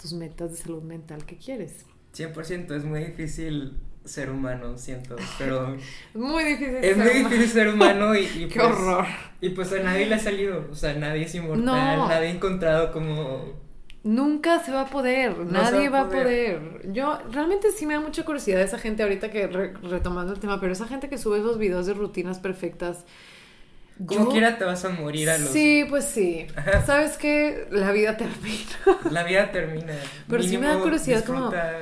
tus metas de salud mental que quieres. 100%, es muy difícil ser humano, siento, pero... (laughs) Muy difícil Es muy difícil ser humano y, y (laughs) Qué pues, horror. Y pues a nadie le ha salido, o sea, nadie es inmortal, No. nadie ha encontrado como... Nunca se va a poder, No nadie va a poder. Yo realmente sí me da mucha curiosidad esa gente ahorita que re- retomando el tema, pero esa gente que sube esos videos de rutinas perfectas. Como yo- quiera te vas a morir a los... Sí, pues sí. Ajá. Sabes que la vida termina. La vida termina. Pero sí me da curiosidad como- disfruta-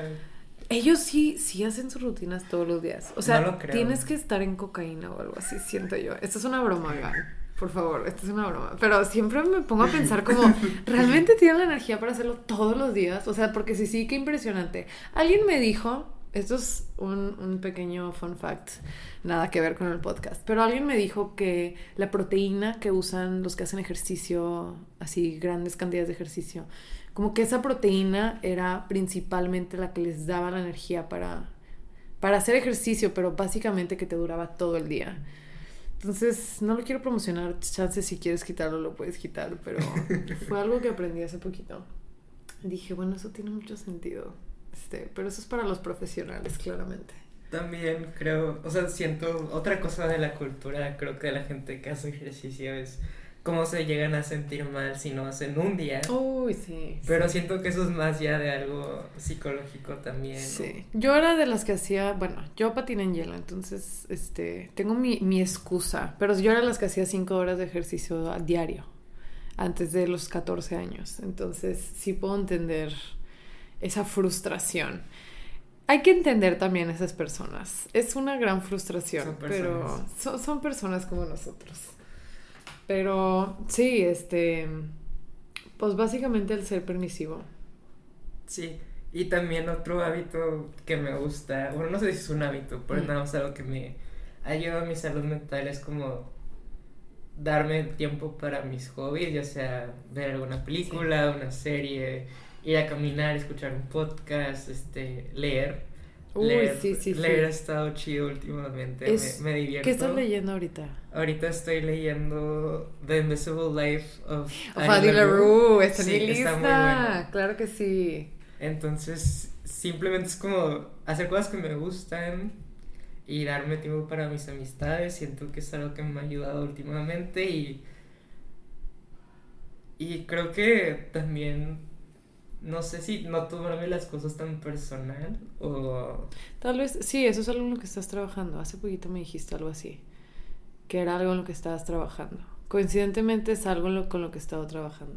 Ellos sí, sí hacen sus rutinas todos los días. O sea, No lo creo. tienes que estar en cocaína o algo así, siento yo. Esto es una broma, oigan. Por favor, esto es una broma. Pero siempre me pongo a pensar como, (laughs) ¿realmente tienen la energía para hacerlo todos los días? O sea, porque sí, sí, qué impresionante. Alguien me dijo, esto es un, un pequeño fun fact, nada que ver con el podcast, pero alguien me dijo que la proteína que usan los que hacen ejercicio, así grandes cantidades de ejercicio, como que esa proteína era principalmente la que les daba la energía para, para hacer ejercicio, pero básicamente que te duraba todo el día. Entonces, no lo quiero promocionar, chance si quieres quitarlo lo puedes quitar, pero (laughs) fue algo que aprendí hace poquito. Dije, bueno, eso tiene mucho sentido. Este, pero eso es para los profesionales, claramente. También creo, o sea, siento otra cosa de la cultura, creo que de la gente que hace ejercicio es cómo se llegan a sentir mal si no hacen un día. Uy, sí. Pero sí. siento que eso es más ya de algo psicológico también. ¿no? Sí. Yo era de las que hacía, bueno, yo patiné en hielo, entonces, este, tengo mi, mi excusa, pero yo era de las que hacía cinco horas de ejercicio a diario, antes de los 14 años, entonces sí puedo entender esa frustración. Hay que entender también a esas personas. Es una gran frustración, Son pero son, son personas como nosotros. Pero sí, este, pues básicamente el ser permisivo. Sí, y también otro hábito que me gusta, bueno, no sé si es un hábito, pero Mm. nada más algo que me ayuda a mi salud mental es como darme tiempo para mis hobbies, ya sea ver alguna película, una serie, ir a caminar, escuchar un podcast, este, leer. Uy, leer, sí, sí, sí. ha estado chido últimamente, Es- me, me divierto. ¿Qué estás leyendo ahorita? Ahorita estoy leyendo The Invisible Life of Of Addie LaRue, está Sí, está lista. muy bueno. Claro que sí. Entonces, simplemente es como hacer cosas que me gustan y darme tiempo para mis amistades. Siento que es algo que me ha ayudado últimamente y. Y creo que también. No sé si no tomarme las cosas tan personal o. Tal vez, sí, eso es algo en lo que estás trabajando. Hace poquito me dijiste algo así, que era algo en lo que estabas trabajando. Coincidentemente es algo lo- con lo que he estado trabajando.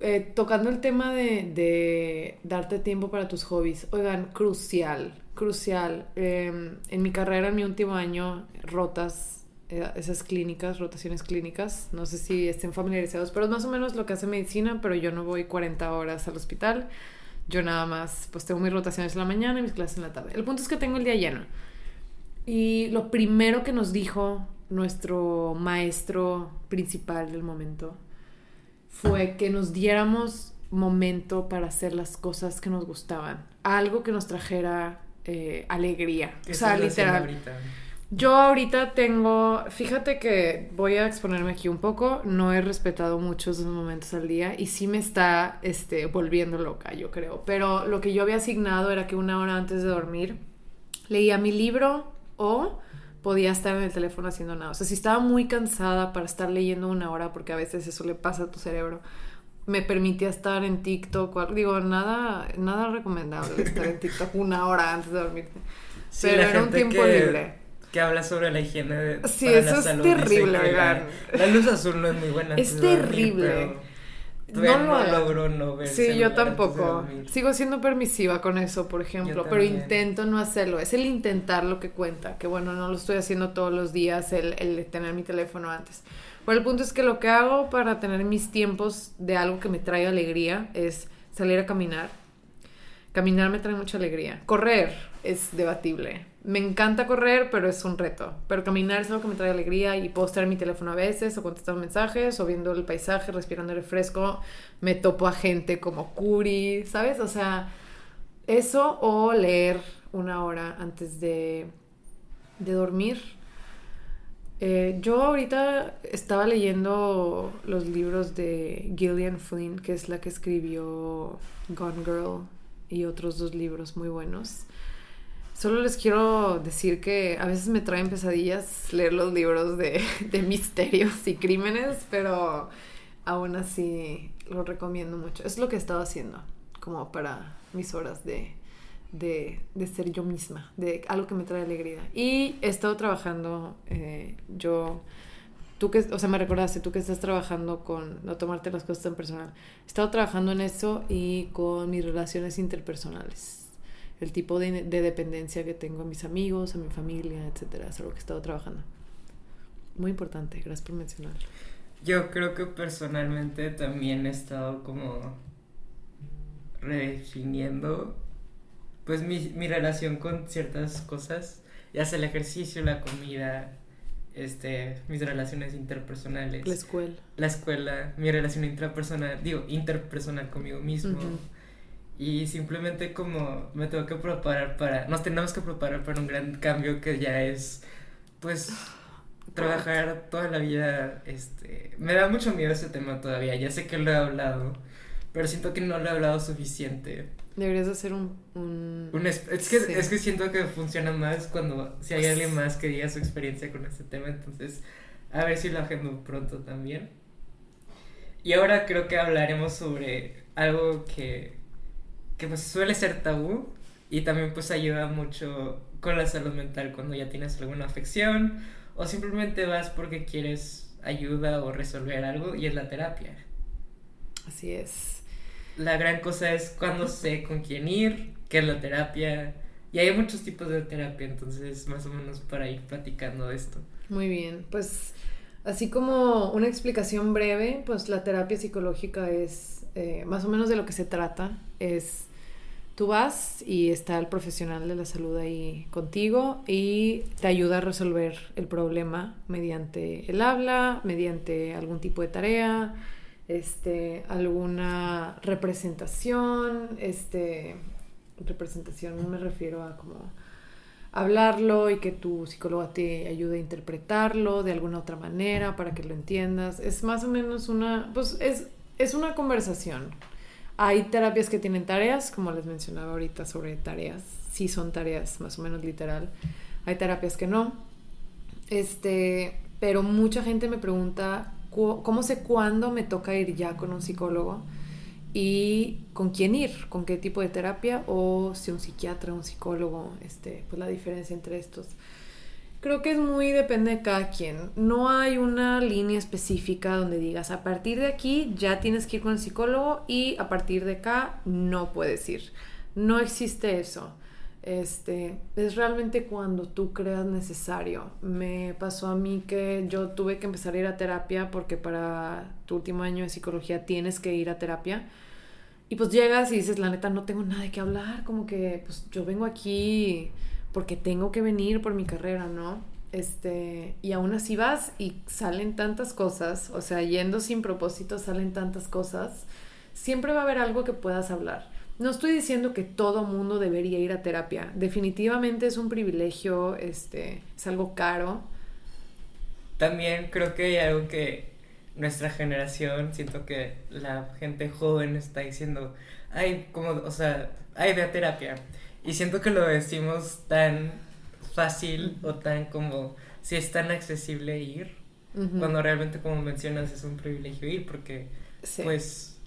Eh, tocando el tema de, darte tiempo para tus hobbies, oigan, crucial, crucial. Eh, en mi carrera, en mi último año, rotas, esas clínicas, rotaciones clínicas, no sé si estén familiarizados, pero es más o menos lo que hace medicina, pero yo no voy 40 horas al hospital. Yo nada más, pues tengo mis rotaciones en la mañana y mis clases en la tarde. El punto es que tengo el día lleno. Y lo primero que nos dijo nuestro maestro principal del momento fue que nos diéramos momento para hacer las cosas que nos gustaban. Algo que nos trajera eh, alegría. ¿Qué O sea, literal. Yo ahorita tengo, fíjate que voy a exponerme aquí un poco, no he respetado muchos momentos al día y sí me está este, volviendo loca, yo creo. Pero lo que yo había asignado era que una hora antes de dormir leía mi libro o podía estar en el teléfono haciendo nada. O sea, si estaba muy cansada para estar leyendo una hora, porque a veces eso le pasa a tu cerebro, me permitía estar en TikTok, digo, nada, nada recomendable estar en TikTok una hora antes de dormirte. Sí, Pero era un tiempo que- libre. Que habla sobre la higiene de Sí, para eso la es salud, dice terrible, que la, oigan. la luz azul no es muy buena. Es dormir, terrible. todavía No lo no, logro no ver Sí, yo tampoco. dormir. Sigo siendo permisiva con eso, por ejemplo, pero intento no hacerlo. Es el intentar lo que cuenta, que bueno, no lo estoy haciendo todos los días, el, el tener mi teléfono antes. Pero el punto es que lo que hago para tener mis tiempos de algo que me trae alegría es salir a caminar. Caminar me trae mucha alegría. Correr es debatible. Me encanta correr, pero es un reto. Pero caminar es algo que me trae alegría y puedo estar mi teléfono a veces o contestando mensajes o viendo el paisaje, respirando el fresco. Me topo a gente como Curi, ¿sabes? O sea, eso o leer una hora antes de, de dormir. Eh, yo ahorita estaba leyendo los libros de Gillian Flynn, que es la que escribió Gone Girl y otros dos libros muy buenos. Solo les quiero decir que a veces me traen pesadillas leer los libros de, de misterios y crímenes, pero aún así lo recomiendo mucho. Es lo que he estado haciendo, como para mis horas de, de, de ser yo misma, de algo que me trae alegría. Y he estado trabajando, eh, yo, tú que, o sea, me recordaste, tú que estás trabajando con no tomarte las cosas tan personal. He estado trabajando en eso y con mis relaciones interpersonales. El tipo de, de dependencia que tengo a mis amigos, a mi familia, etcétera. Es algo que he estado trabajando. Muy importante, gracias por mencionarlo. Yo creo que personalmente también he estado como redefiniendo pues mi, mi relación con ciertas cosas, ya sea el ejercicio, la comida, este, mis relaciones interpersonales. La escuela. La escuela, mi relación intrapersonal, digo, interpersonal conmigo mismo. Y simplemente como me tengo que preparar para, nos tenemos que preparar para un gran cambio que ya es, pues, trabajar toda la vida, este, me da mucho miedo ese tema todavía, ya sé que lo he hablado, pero siento que no lo he hablado suficiente. Deberías hacer un... un... Un es, es que, Sí. es que siento que funciona más cuando, si hay alguien más que diga su experiencia con este tema, entonces, a ver si lo agendo pronto también. Y ahora creo que hablaremos sobre algo que, que pues suele ser tabú y también pues ayuda mucho con la salud mental cuando ya tienes alguna afección o simplemente vas porque quieres ayuda o resolver algo y es la terapia. Así es. La gran cosa es cuando sé con quién ir, qué es la terapia. Y hay muchos tipos de terapia, entonces más o menos para ir platicando de esto. Muy bien, pues así como una explicación breve, pues la terapia psicológica es eh, más o menos de lo que se trata. Es tú vas y está el profesional de la salud ahí contigo y te ayuda a resolver el problema mediante el habla, mediante algún tipo de tarea, este, alguna representación, este, representación me refiero a como hablarlo y que tu psicóloga te ayude a interpretarlo de alguna otra manera para que lo entiendas. Es más o menos una, pues es, es una conversación. Hay terapias que tienen tareas, como les mencionaba ahorita sobre tareas, sí son tareas más o menos literal. Hay terapias que no. Este, pero mucha gente me pregunta cómo sé cuándo me toca ir ya con un psicólogo y con quién ir, con qué tipo de terapia o si un psiquiatra, un psicólogo, este, pues la diferencia entre estos. Creo que es muy depende de cada quien. No hay una línea específica donde digas a partir de aquí ya tienes que ir con el psicólogo y a partir de acá no puedes ir. No existe eso. Este, es realmente cuando tú creas necesario. Me pasó a mí que yo tuve que empezar a ir a terapia porque para tu último año de psicología tienes que ir a terapia. Y pues llegas y dices, la neta, no tengo nada de qué hablar, como que pues yo vengo aquí porque tengo que venir por mi carrera, ¿no? Este, y aún así vas y salen tantas cosas, o sea, yendo sin propósito salen tantas cosas, siempre va a haber algo que puedas hablar. No estoy diciendo que todo mundo debería ir a terapia, definitivamente es un privilegio, este, es algo caro. También creo que hay algo que nuestra generación, siento que la gente joven está diciendo, ay, como, o sea, ay, ve a terapia. Y siento que lo decimos tan fácil o tan como, si es tan accesible ir, cuando realmente, como mencionas, es un privilegio ir porque, Sí. pues,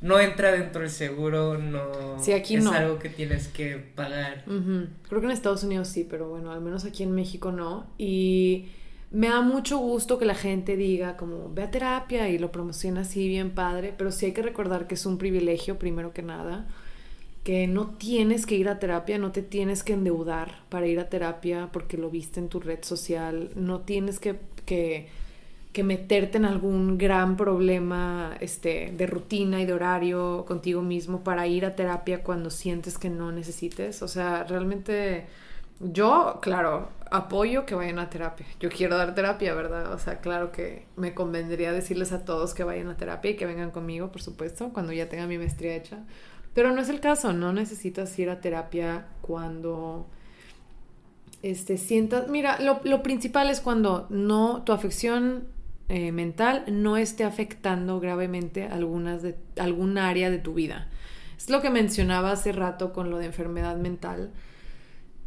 no entra dentro del seguro, no Sí, aquí es no. algo que tienes que pagar. Creo que en Estados Unidos sí, pero bueno, al menos aquí en México no. Y me da mucho gusto que la gente diga como ve a terapia y lo promociona así bien padre, pero sí hay que recordar que es un privilegio primero que nada, que no tienes que ir a terapia, no te tienes que endeudar para ir a terapia porque lo viste en tu red social, no tienes que, que, meterte en algún gran problema este, de rutina y de horario contigo mismo para ir a terapia cuando sientes que no necesites. O sea, realmente yo, claro, apoyo que vayan a terapia. Yo quiero dar terapia, ¿verdad? O sea, claro que me convendría decirles a todos que vayan a terapia y que vengan conmigo, por supuesto, cuando ya tenga mi maestría hecha. Pero no es el caso, no necesitas ir a terapia cuando este, sientas... Mira, lo, lo principal es cuando no, tu afección eh, mental no esté afectando gravemente algunas de, algún área de tu vida. Es lo que mencionaba hace rato con lo de enfermedad mental.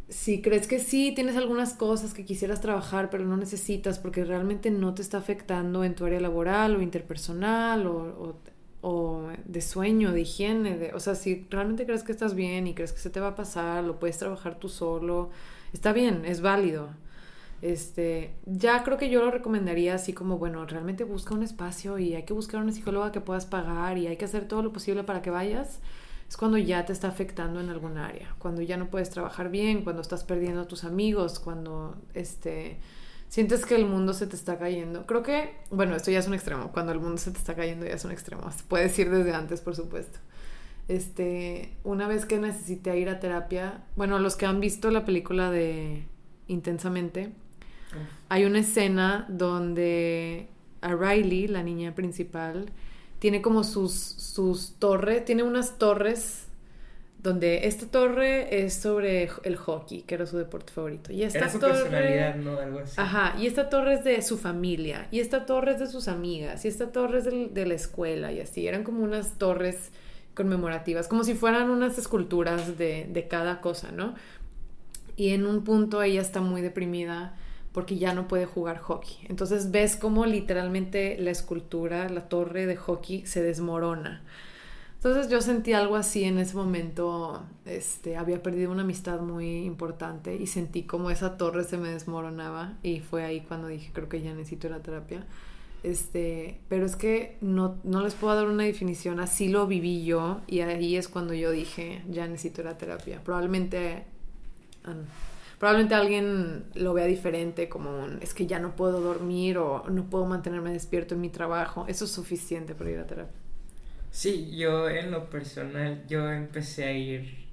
si crees que sí, tienes algunas cosas que quisieras trabajar, pero no necesitas porque realmente no te está afectando en tu área laboral o interpersonal o, o, de sueño, de higiene, o sea, si realmente crees que estás bien y crees que se te va a pasar, lo puedes trabajar tú solo, está bien, es válido. Este, ya creo que yo lo recomendaría así como, bueno, realmente busca un espacio y hay que buscar una psicóloga que puedas pagar y hay que hacer todo lo posible para que vayas. Es cuando ya te está afectando en algún área, cuando ya no puedes trabajar bien, cuando estás perdiendo a tus amigos, cuando este sientes que el mundo se te está cayendo. Creo que, bueno, esto ya es un extremo, cuando el mundo se te está cayendo ya es un extremo. (laughs) Puedes ir desde antes, por supuesto. Este, una vez que necesité ir a terapia, bueno, los que han visto la película de Intensamente, hay una escena donde a Riley, la niña principal, tiene como sus, sus torres, tiene unas torres donde esta torre es sobre el hockey, que era su deporte favorito. Y esta era su personalidad, ¿no? Algo así. Ajá, y esta torre es de su familia, y esta torre es de sus amigas, y esta torre es de, la escuela, y así. Eran como unas torres conmemorativas, como si fueran unas esculturas de, de cada cosa, ¿no? Y en un punto ella está muy deprimida porque ya no puede jugar hockey. Entonces ves cómo literalmente la escultura, la torre de hockey se desmorona. Entonces yo sentí algo así en ese momento, este, había perdido una amistad muy importante y sentí como esa torre se me desmoronaba y fue ahí cuando dije creo que ya necesito la terapia. Este, pero es que no, no les puedo dar una definición, así lo viví yo y ahí es cuando yo dije ya necesito la terapia. Probablemente ah, probablemente alguien lo vea diferente, como un, es que ya no puedo dormir o no puedo mantenerme despierto en mi trabajo. Eso es suficiente para ir a terapia. Sí, yo en lo personal, yo empecé a ir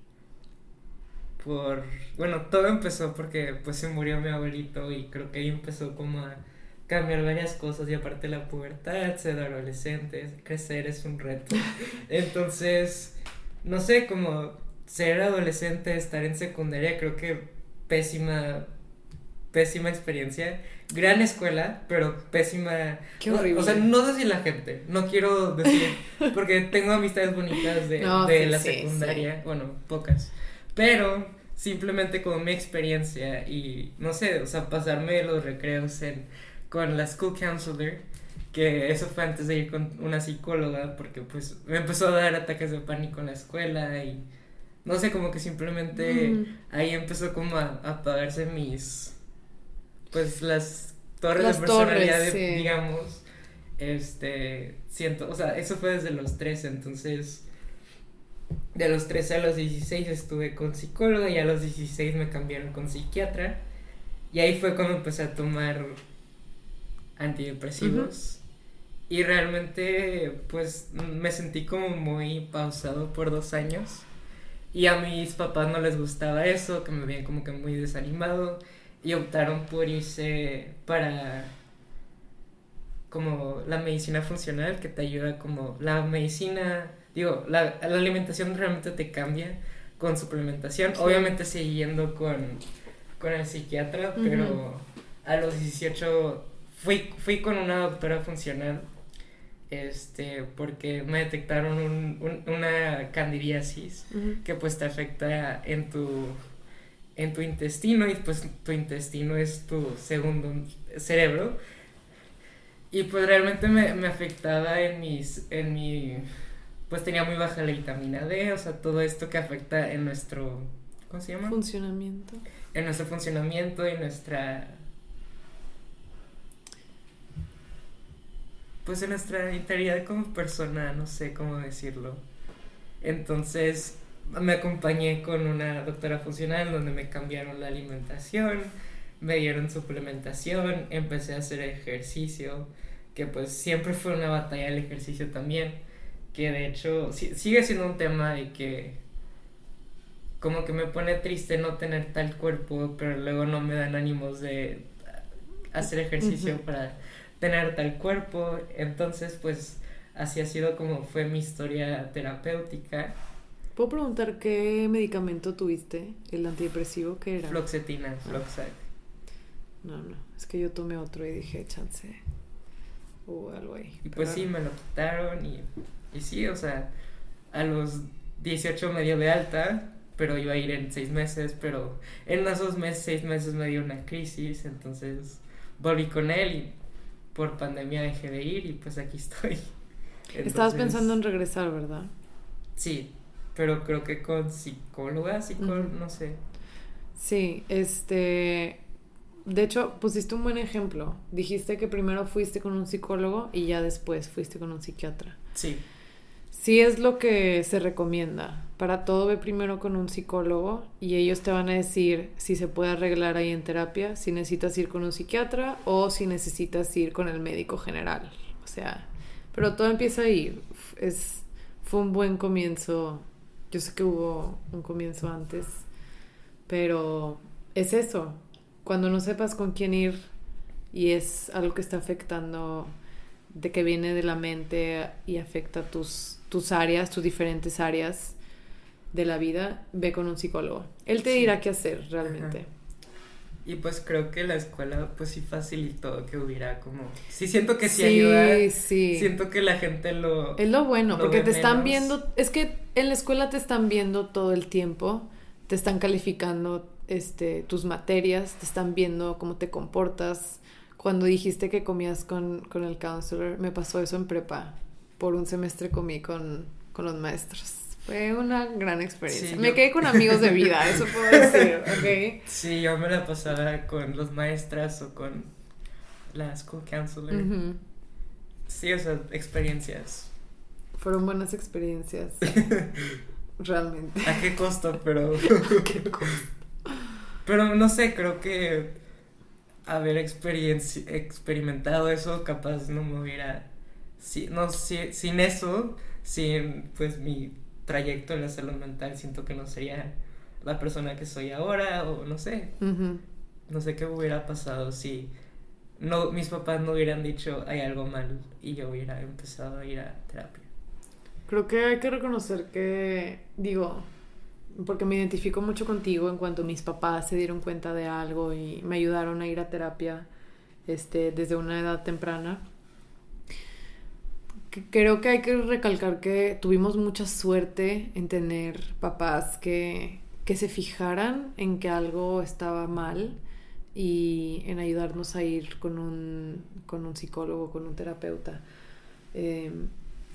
por... Bueno, todo empezó porque pues se murió mi abuelito y creo que ahí empezó como a cambiar varias cosas y aparte la pubertad, ser adolescente, crecer es un reto. (laughs) Entonces, no sé, como ser adolescente, estar en secundaria, creo que pésima, pésima experiencia. Gran escuela, pero pésima. Qué horrible. O, sea, no sé si la gente, no quiero decir, (laughs) porque tengo amistades bonitas de, de la secundaria, bueno, pocas. Pero simplemente como mi experiencia y no sé, o sea, pasarme los recreos en, con la school counselor, que eso fue antes de ir con una psicóloga, porque pues me empezó a dar ataques de pánico en la escuela y no sé, como que simplemente mm. ahí empezó como a, apagarse mis, pues las torres de personalidad, digamos, este, siento, o sea, eso fue desde los 13, entonces, de los 13 a los 16 estuve con psicóloga y a los 16 me cambiaron con psiquiatra y ahí fue cuando empecé a tomar antidepresivos. Y realmente, pues, me sentí como muy pausado por dos años. Y a mis papás no les gustaba eso, que me veían como que muy desanimado. Y optaron por irse para como la medicina funcional, que te ayuda como la medicina, digo, la, alimentación realmente te cambia con suplementación. Obviamente siguiendo con, con el psiquiatra, pero a los 18 fui, fui con una doctora funcional este, porque me detectaron un, una candidiasis que pues te afecta en tu, en tu intestino y pues tu intestino es tu segundo cerebro y pues realmente me, me afectaba en mis, en mi, pues tenía muy baja la vitamina D, o sea, todo esto que afecta en nuestro, ¿cómo se llama? Funcionamiento. En nuestro funcionamiento y nuestra pues en nuestra integridad como persona, no sé cómo decirlo. Entonces me acompañé con una doctora funcional donde me cambiaron la alimentación, me dieron suplementación, empecé a hacer ejercicio, que pues siempre fue una batalla el ejercicio también, que de hecho sigue siendo un tema de que como que me pone triste no tener tal cuerpo, pero luego no me dan ánimos de hacer ejercicio para tener tal cuerpo. Entonces, pues así ha sido como fue mi historia terapéutica. ¿Puedo preguntar qué medicamento tuviste? ¿El antidepresivo que era? Floxetina, Floxac. No, no, es que yo tomé otro y dije, chance. O algo ahí. Y pues sí, me lo quitaron y, y sí, o sea, a los 18 me dio de alta pero iba a ir en seis meses, pero en esos meses, seis meses me dio una crisis, entonces volví con él y por pandemia dejé de ir y pues aquí estoy. Estabas pensando en regresar, ¿verdad? Sí, pero creo que con psicóloga, psicóloga, no sé. Sí, este... De hecho, pusiste un buen ejemplo. Dijiste que primero fuiste con un psicólogo y ya después fuiste con un psiquiatra. Sí. Sí es lo que se recomienda. Para todo ve primero con un psicólogo y ellos te van a decir si se puede arreglar ahí en terapia, si necesitas ir con un psiquiatra o si necesitas ir con el médico general. O sea, pero todo empieza ahí. Es, fue un buen comienzo. Yo sé que hubo un comienzo antes, pero es eso. Cuando no sepas con quién ir y es algo que está afectando de que viene de la mente y afecta tus tus áreas, tus diferentes áreas de la vida, ve con un psicólogo. Él te dirá qué hacer realmente. Y pues creo que la escuela pues sí facilitó que hubiera como... Sí siento que sí, ayuda. Sí. Siento que la gente lo... Es lo bueno, porque te están viendo... Es que en la escuela te están viendo todo el tiempo, te están calificando este, tus materias, te están viendo cómo te comportas. Cuando dijiste que comías con, con el counselor, me pasó eso en prepa por un semestre comí con, con los maestros. Fue una gran experiencia. me quedé con amigos de vida, eso puedo decir, (laughs) ¿ok? Sí, yo me la pasaba con los maestras o con la school counselor. Sí, o sea, experiencias. Fueron buenas experiencias. (laughs) Realmente. ¿A qué costo? Pero. (laughs) qué costo? Pero no sé, creo que haber experimentado eso capaz no me hubiera si, no, sin eso, sin pues mi trayecto en la salud mental, siento que no sería la persona que soy ahora o no sé. No sé qué hubiera pasado si no mis papás no hubieran dicho hay algo mal y yo hubiera empezado a ir a terapia. Creo que hay que reconocer que, digo, porque me identifico mucho contigo en cuanto mis papás se dieron cuenta de algo y me ayudaron a ir a terapia este, desde una edad temprana creo que hay que recalcar que tuvimos mucha suerte en tener papás que, que se fijaran en que algo estaba mal y en ayudarnos a ir con un, con un psicólogo, con un terapeuta. Em,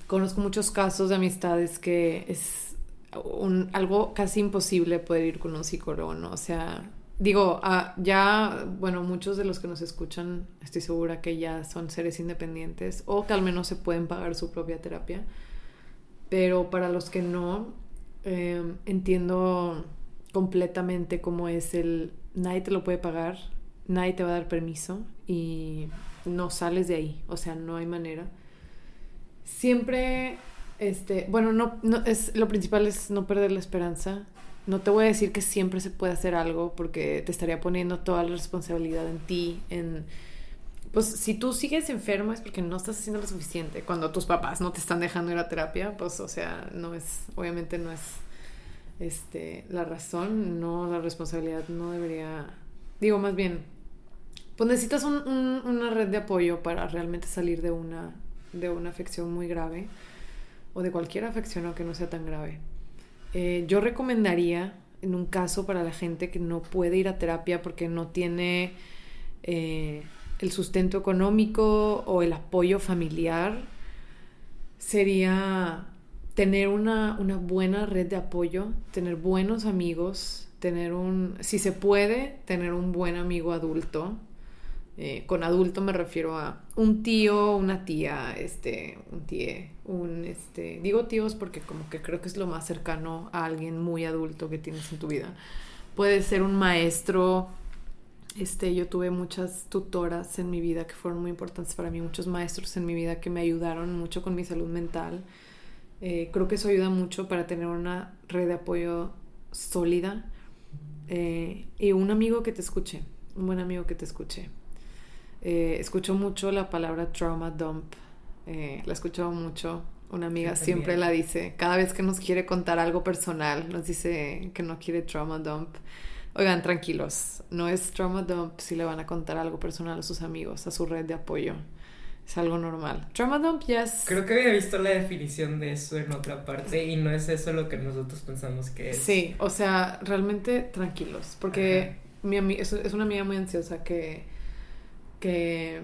conozco muchos casos de amistades que es un, algo casi imposible poder ir con un psicólogo, ¿no? O sea, digo, ah, ya, bueno, muchos de los que nos escuchan, estoy segura que ya son seres independientes o que al menos se pueden pagar su propia terapia. Pero para los que no, em, entiendo completamente cómo es el, nadie te lo puede pagar, nadie te va a dar permiso y no sales de ahí, o sea, no hay manera. Siempre, este, bueno, no, no es, lo principal es no perder la esperanza no te voy a decir que siempre se puede hacer algo porque te estaría poniendo toda la responsabilidad en ti, en... Pues si tú sigues enfermo es porque no estás haciendo lo suficiente. Cuando tus papás no te están dejando ir a terapia, pues o sea, no es, obviamente no es este, la razón, no, la responsabilidad no debería, digo más bien, pues necesitas una red de apoyo para realmente salir de una, de una afección muy grave o de cualquier afección aunque no sea tan grave. Eh, yo recomendaría, en un caso para la gente que no puede ir a terapia porque no tiene eh, el sustento económico o el apoyo familiar, sería tener una, una buena red de apoyo, tener buenos amigos, tener un, si se puede, tener un buen amigo adulto eh, con adulto me refiero a un tío, una tía, este, un tío, un, este, digo tíos porque como que creo que es lo más cercano a alguien muy adulto que tienes en tu vida. Puede ser un maestro, este, yo tuve muchas tutoras en mi vida que fueron muy importantes para mí, muchos maestros en mi vida que me ayudaron mucho con mi salud mental. Eh, creo que eso ayuda mucho para tener una red de apoyo sólida eh, y un amigo que te escuche, un buen amigo que te escuche. Eh, escucho mucho la palabra trauma dump. Eh, la escucho mucho. Una amiga siempre la dice. Cada vez que nos quiere contar algo personal, nos dice que no quiere trauma dump. Oigan, tranquilos. No es trauma dump si le van a contar algo personal a sus amigos, a su red de apoyo. Es algo normal. Trauma dump ya es... Creo que había visto la definición de eso en otra parte y no es eso lo que nosotros pensamos que es. Sí, o sea, realmente tranquilos, porque mi es, es una amiga muy ansiosa que, que,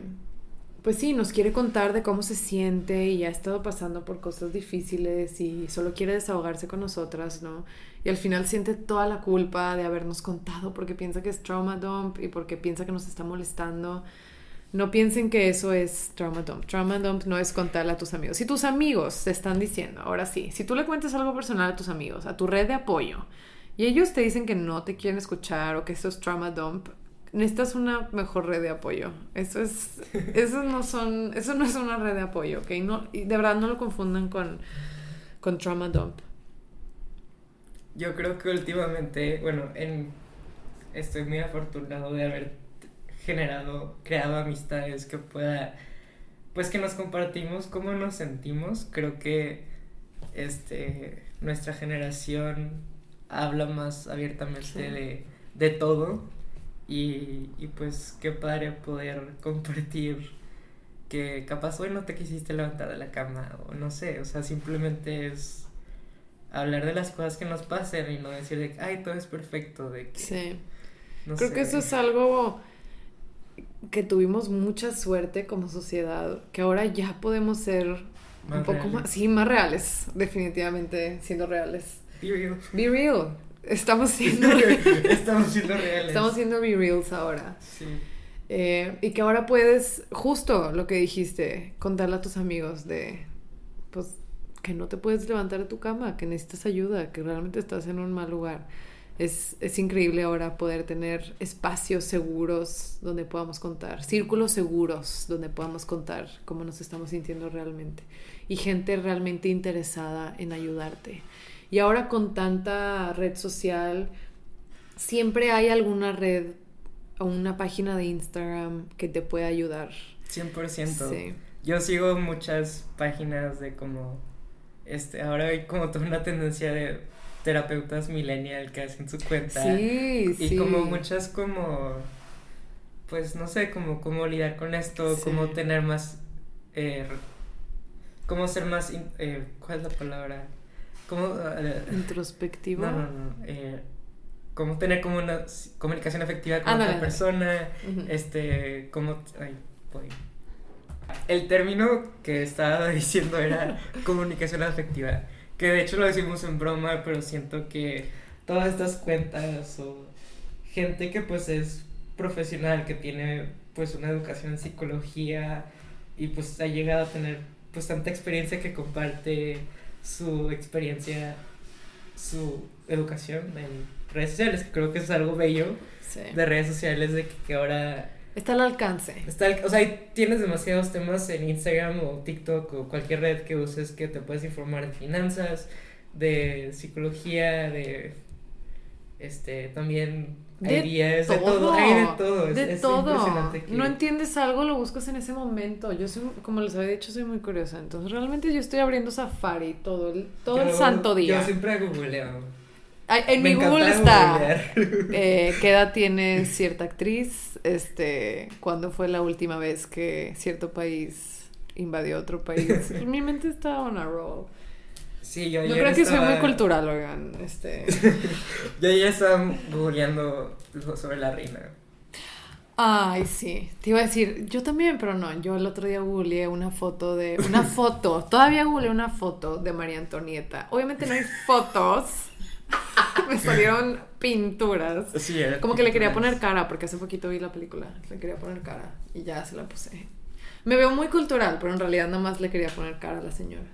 pues sí, nos quiere contar de cómo se siente y ha estado pasando por cosas difíciles y solo quiere desahogarse con nosotras, ¿no? Y al final siente toda la culpa de habernos contado porque piensa que es trauma dump y porque piensa que nos está molestando. No piensen que eso es trauma dump. Trauma dump no es contarle a tus amigos. Si tus amigos te están diciendo, ahora sí, si tú le cuentas algo personal a tus amigos, a tu red de apoyo, y ellos te dicen que no te quieren escuchar o que eso es trauma dump, necesitas una mejor red de apoyo. Eso es, (laughs) eso no son, eso no es una red de apoyo, ¿ok? No, y de verdad no lo confundan con, con trauma dump. Yo creo que últimamente, bueno, en, estoy muy afortunado de haber generado, creado amistades que pueda, pues que nos compartimos cómo nos sentimos. Creo que este, nuestra generación habla más abiertamente Sí. de, de todo y, y pues qué padre poder compartir que capaz hoy no te quisiste levantar de la cama o no sé, o sea, simplemente es hablar de las cosas que nos pasen y no decir de que, ay, todo es perfecto, de que, Sí. no Creo sé. que eso es algo que tuvimos mucha suerte como sociedad, que ahora ya podemos ser Más un poco reales. más, sí, más reales, definitivamente siendo reales. Be real. Be real. Estamos (laughs) siendo, Estamos siendo reales. estamos siendo be reals ahora. Sí. Eh, y que ahora puedes, justo lo que dijiste, contarle a tus amigos de, pues, que no te puedes levantar de tu cama, que necesitas ayuda, que realmente estás en un mal lugar. Es, es increíble ahora poder tener espacios seguros donde podamos contar, círculos seguros donde podamos contar cómo nos estamos sintiendo realmente y gente realmente interesada en ayudarte. Y ahora con tanta red social, siempre hay alguna red o una página de Instagram que te puede ayudar. 100%. Sí. Yo sigo muchas páginas de como, este, ahora hay como toda una tendencia de terapeutas millennial que hacen su cuenta. Sí, Y sí. como muchas como, pues no sé, como cómo lidiar con esto, Sí. cómo tener más, eh, cómo ser más, eh, ¿cuál es la palabra? Cómo, eh, Introspectivo. no, no, no, eh, cómo tener como una comunicación efectiva con otra persona, este, cómo, ay, voy. El término que estaba (laughs) diciendo era comunicación afectiva, que de hecho lo decimos en broma, pero siento que todas estas cuentas o gente que pues es profesional, que tiene pues una educación en psicología y pues ha llegado a tener pues tanta experiencia que comparte su experiencia, su educación en redes sociales, que creo que es algo bello Sí. de redes sociales de que, que ahora Está al alcance. Está o sea, tienes demasiados temas en Instagram o TikTok o cualquier red que uses que te puedes informar de finanzas, de psicología, de este también hay De días de todo. hay de todo, es, De es todo. que- No entiendes algo, lo buscas en ese momento. Yo soy, como les había dicho, soy muy curiosa. Entonces, realmente yo estoy abriendo Safari todo el, todo el santo día. Yo siempre googleo. Ay, En Me mi Google está. (laughs) eh, ¿Qué edad tiene cierta actriz? Este, ¿Cuándo fue la última vez que cierto país invadió otro país? (laughs) Mi mente está on a roll. Sí, yo Yo creo que soy estaba- muy cultural, oigan. Este. (laughs) Yo ya estaba googleando sobre la reina. Ay, sí. Te iba a decir, yo también, pero no. Yo el otro día googleé una foto de. Una (laughs) foto. Todavía googleé una foto de María Antonieta. Obviamente no hay fotos. (laughs) Me salieron pinturas. Sí, era Como que le quería pinturas. poner cara, porque hace poquito vi la película. Le quería poner cara. Y ya se la puse. Me veo muy cultural, pero en realidad nada más le quería poner cara a la señora.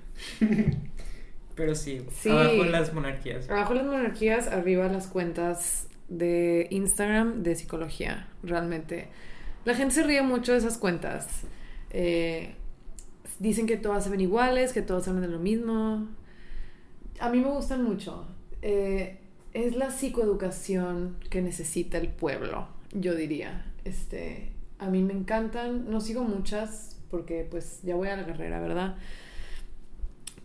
Pero sí, Sí. abajo las monarquías. Abajo las monarquías, arriba las cuentas de Instagram de psicología, realmente. La gente se ríe mucho de esas cuentas. Eh, dicen que todas se ven iguales, que todos hablan de lo mismo. A mí me gustan mucho. Eh, es la psicoeducación que necesita el pueblo, yo diría. Este, a mí me encantan, no sigo muchas porque pues ya voy a la carrera, ¿verdad?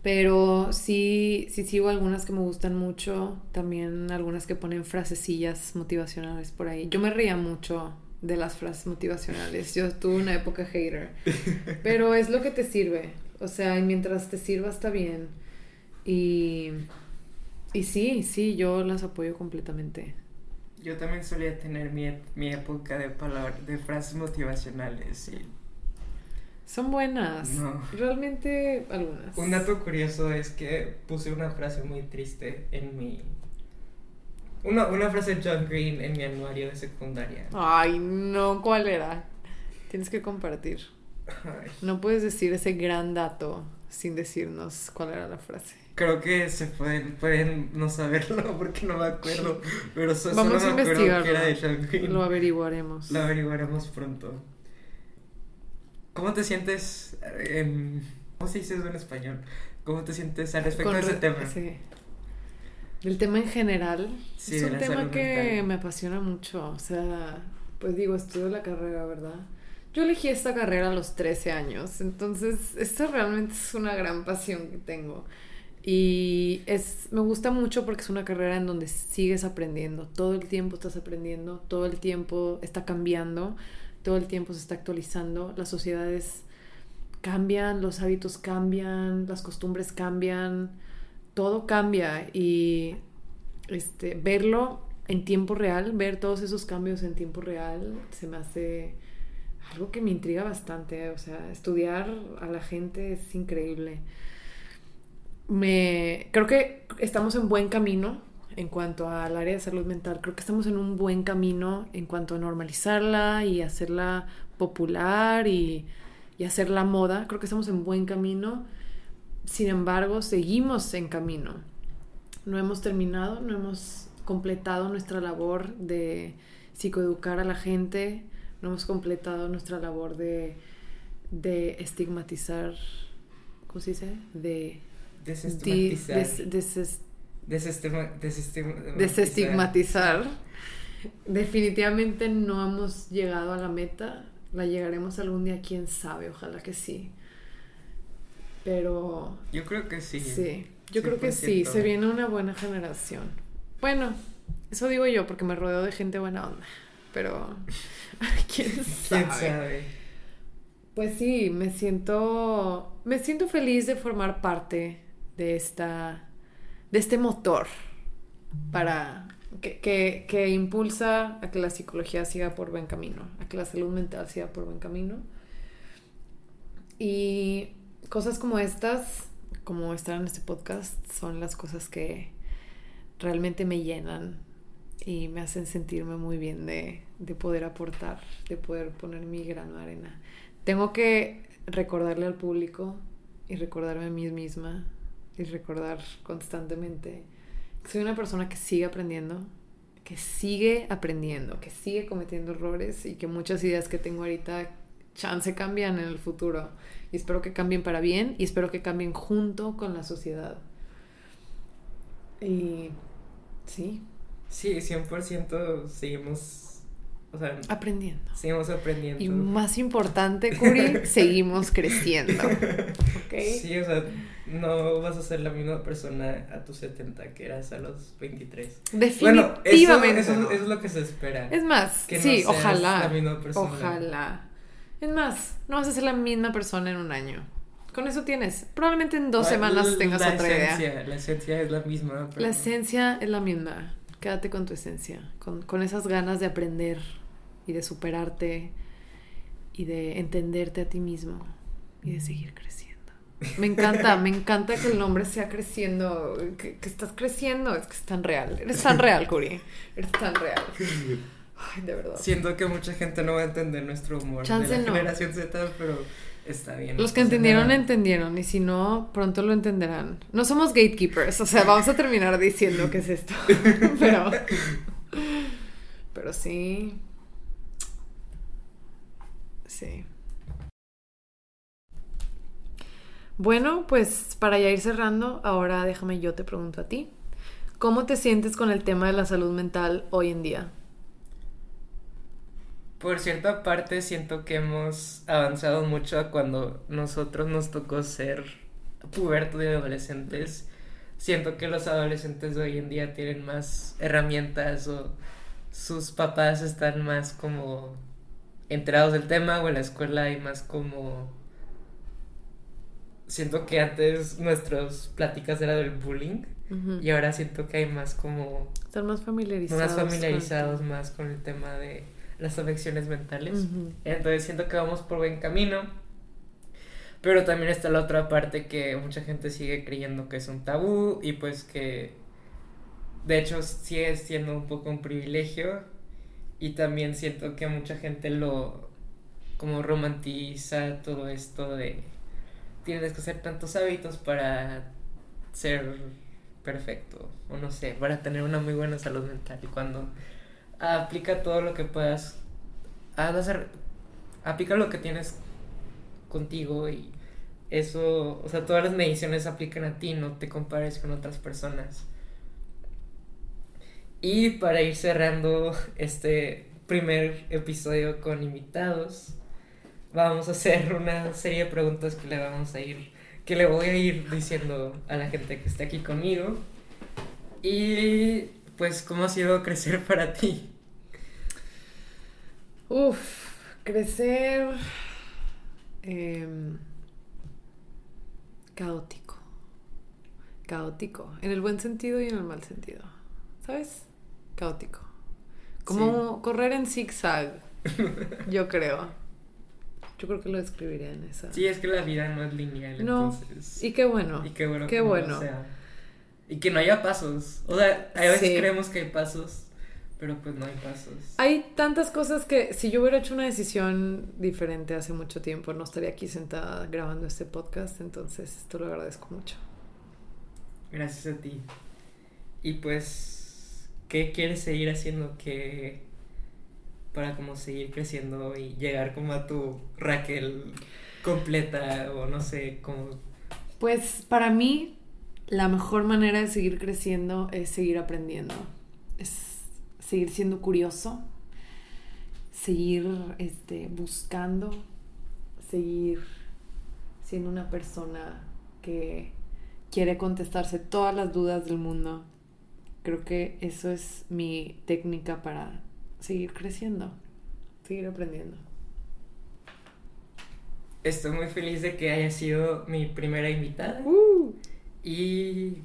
Pero sí, sí sigo algunas que me gustan mucho, también algunas que ponen frasecillas motivacionales por ahí. Yo me reía mucho de las frases motivacionales. Yo tuve una época hater. (laughs) Pero es lo que te sirve. O sea, y mientras te sirva está bien. Y, y sí, sí, yo las apoyo completamente. Yo también solía tener mi, mi época de palabras, de frases motivacionales y Son buenas. No. Realmente algunas. Un dato curioso es que puse una frase muy triste en mi... Una, una frase de John Green en mi anuario de secundaria. Ay, no, ¿cuál era? Tienes que compartir. Ay, No puedes decir ese gran dato sin decirnos cuál era la frase. creo que se pueden, pueden no saberlo (laughs) porque no me acuerdo, pero so- Vamos solo a me acuerdo que era de John Green. Lo averiguaremos. Lo averiguaremos pronto. ¿Cómo te sientes en... ¿Cómo se dice eso en español? ¿Cómo te sientes al respecto Con de ese tema? sí. Del tema en general. Sí, es un tema que mental. me apasiona mucho. O sea, pues digo, estudio la carrera, ¿verdad? Yo elegí esta carrera a los 13 años. Entonces, esto realmente es una gran pasión que tengo. Y es, me gusta mucho porque es una carrera en donde sigues aprendiendo. Todo el tiempo estás aprendiendo, todo el tiempo está cambiando, todo el tiempo se está actualizando. Las sociedades cambian, los hábitos cambian, las costumbres cambian, todo cambia y este, verlo en tiempo real, ver todos esos cambios en tiempo real, se me hace algo que me intriga bastante. O sea, estudiar a la gente es increíble. Me, creo que estamos en buen camino en cuanto al área de salud mental. Creo que estamos en un buen camino en cuanto a normalizarla y hacerla popular y, y hacerla moda. Creo que estamos en buen camino. Sin embargo, seguimos en camino. No hemos terminado, no hemos completado nuestra labor de psicoeducar a la gente, no hemos completado nuestra labor de, de estigmatizar, ¿cómo se dice? De Desestigmatizar. des- Desestima- desestigmatizar. desestigmatizar. Definitivamente no hemos llegado a la meta. La llegaremos algún día, quién sabe, ojalá que sí. Pero Yo creo que sí. sí, yo creo que sí, 100%. se viene una buena generación. Bueno, eso digo yo porque me rodeo de gente buena onda. Pero (laughs) quién sabe. ¿Quién sabe? Pues sí, me siento me siento feliz de formar parte de esta de este motor para que, que, que impulsa a que la psicología siga por buen camino, a que la salud mental siga por buen camino. Y cosas como estas, como estar en este podcast, son las cosas que realmente me llenan y me hacen sentirme muy bien de, de poder aportar, de poder poner mi grano de arena. Tengo que recordarle al público y recordarme a mí misma y recordar constantemente que soy una persona que sigue aprendiendo, que sigue aprendiendo, que sigue cometiendo errores y que muchas ideas que tengo ahorita chance cambian en el futuro. Y espero que cambien para bien y espero que cambien junto con la sociedad. Y sí, Sí, 100% seguimos, o sea, aprendiendo. seguimos aprendiendo. Y más importante, Curi, (laughs) seguimos creciendo. ¿Ok? Sí, o sea, no vas a ser la misma persona a tus 70 que eras a los 23. Bueno, eso, Definitivamente. eso no. es lo que se espera. Es más, que no sí, seas ojalá. la misma persona. Ojalá. Es más, no vas a ser la misma persona en un año. Con eso tienes. Probablemente en dos semanas La- tengas la otra idea. esencia, La esencia es la misma. pero- La esencia es la misma. Quédate con tu esencia, con, con esas ganas de aprender y de superarte y de entenderte a ti mismo y de seguir creciendo. Me encanta, me encanta que el nombre sea creciendo, que, que estás creciendo, es que es tan real. Eres tan real, Curi. Eres tan real. Ay, de verdad. Siento que mucha gente no va a entender nuestro humor Chance de la no. generación Z, pero está bien. Los que entendieron, nada. entendieron. Y si no, pronto lo entenderán. No somos gatekeepers. O sea, vamos a terminar diciendo qué es esto. (laughs) pero. Pero sí. Sí. Bueno, pues para ya ir cerrando, ahora déjame yo te pregunto a ti. ¿Cómo te sientes con el tema de la salud mental hoy en día? Por cierta parte, siento que hemos avanzado mucho a cuando nosotros nos tocó ser pubertos y adolescentes. Siento que los adolescentes de hoy en día tienen más herramientas o sus papás están más como enterados del tema o en la escuela hay más como... Siento que antes nuestras pláticas eran del bullying y ahora siento que hay más como... Estar más familiarizados. Más con- familiarizados más con el tema de las afecciones mentales. Entonces siento que vamos por buen camino. Pero también está la otra parte que mucha gente sigue creyendo que es un tabú y pues que de hecho sigue siendo un poco un privilegio y también siento que mucha gente lo como romantiza todo esto de tienes que hacer tantos hábitos para ser perfecto o no sé, para tener una muy buena salud mental y cuando aplica todo lo que puedas hacer aplica lo que tienes contigo y eso, o sea, todas las mediciones aplican a ti, no te compares con otras personas. Y para ir cerrando este primer episodio con invitados, vamos a hacer una serie de preguntas que le vamos a ir, que le voy a ir diciendo a la gente que está aquí conmigo. Y pues, ¿cómo ha sido crecer para ti? Uf, crecer em, caótico. Caótico. En el buen sentido y en el mal sentido. ¿Sabes? Caótico. Como correr en zigzag. (laughs) Yo creo. Yo creo que lo describiría en esa. Sí, es que la vida no es lineal, No. entonces... Y qué bueno. Y qué bueno Qué que no bueno. sea. Y que no haya pasos. O sea, a veces Sí. creemos que hay pasos, pero pues no hay pasos. Hay tantas cosas que si yo hubiera hecho una decisión diferente hace mucho tiempo, no estaría aquí sentada grabando este podcast. Entonces, esto lo agradezco mucho. Gracias a ti. Y pues, ¿qué quieres seguir haciendo que para como seguir creciendo y llegar como a tu Raquel completa o no sé, como Pues para mí la mejor manera de seguir creciendo es seguir aprendiendo, es seguir siendo curioso, seguir este, buscando, seguir siendo una persona que quiere contestarse todas las dudas del mundo. Creo que eso es mi técnica para seguir creciendo, seguir aprendiendo. estoy muy feliz de que haya sido mi primera invitada. Uh. Y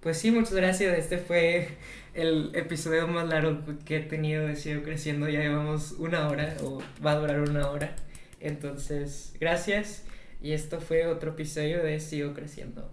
pues sí, muchas gracias. Este fue el episodio más largo que he tenido de Sigo Creciendo. Ya llevamos una hora o va a durar una hora. Entonces, gracias. Y esto fue otro episodio de Sigo Creciendo.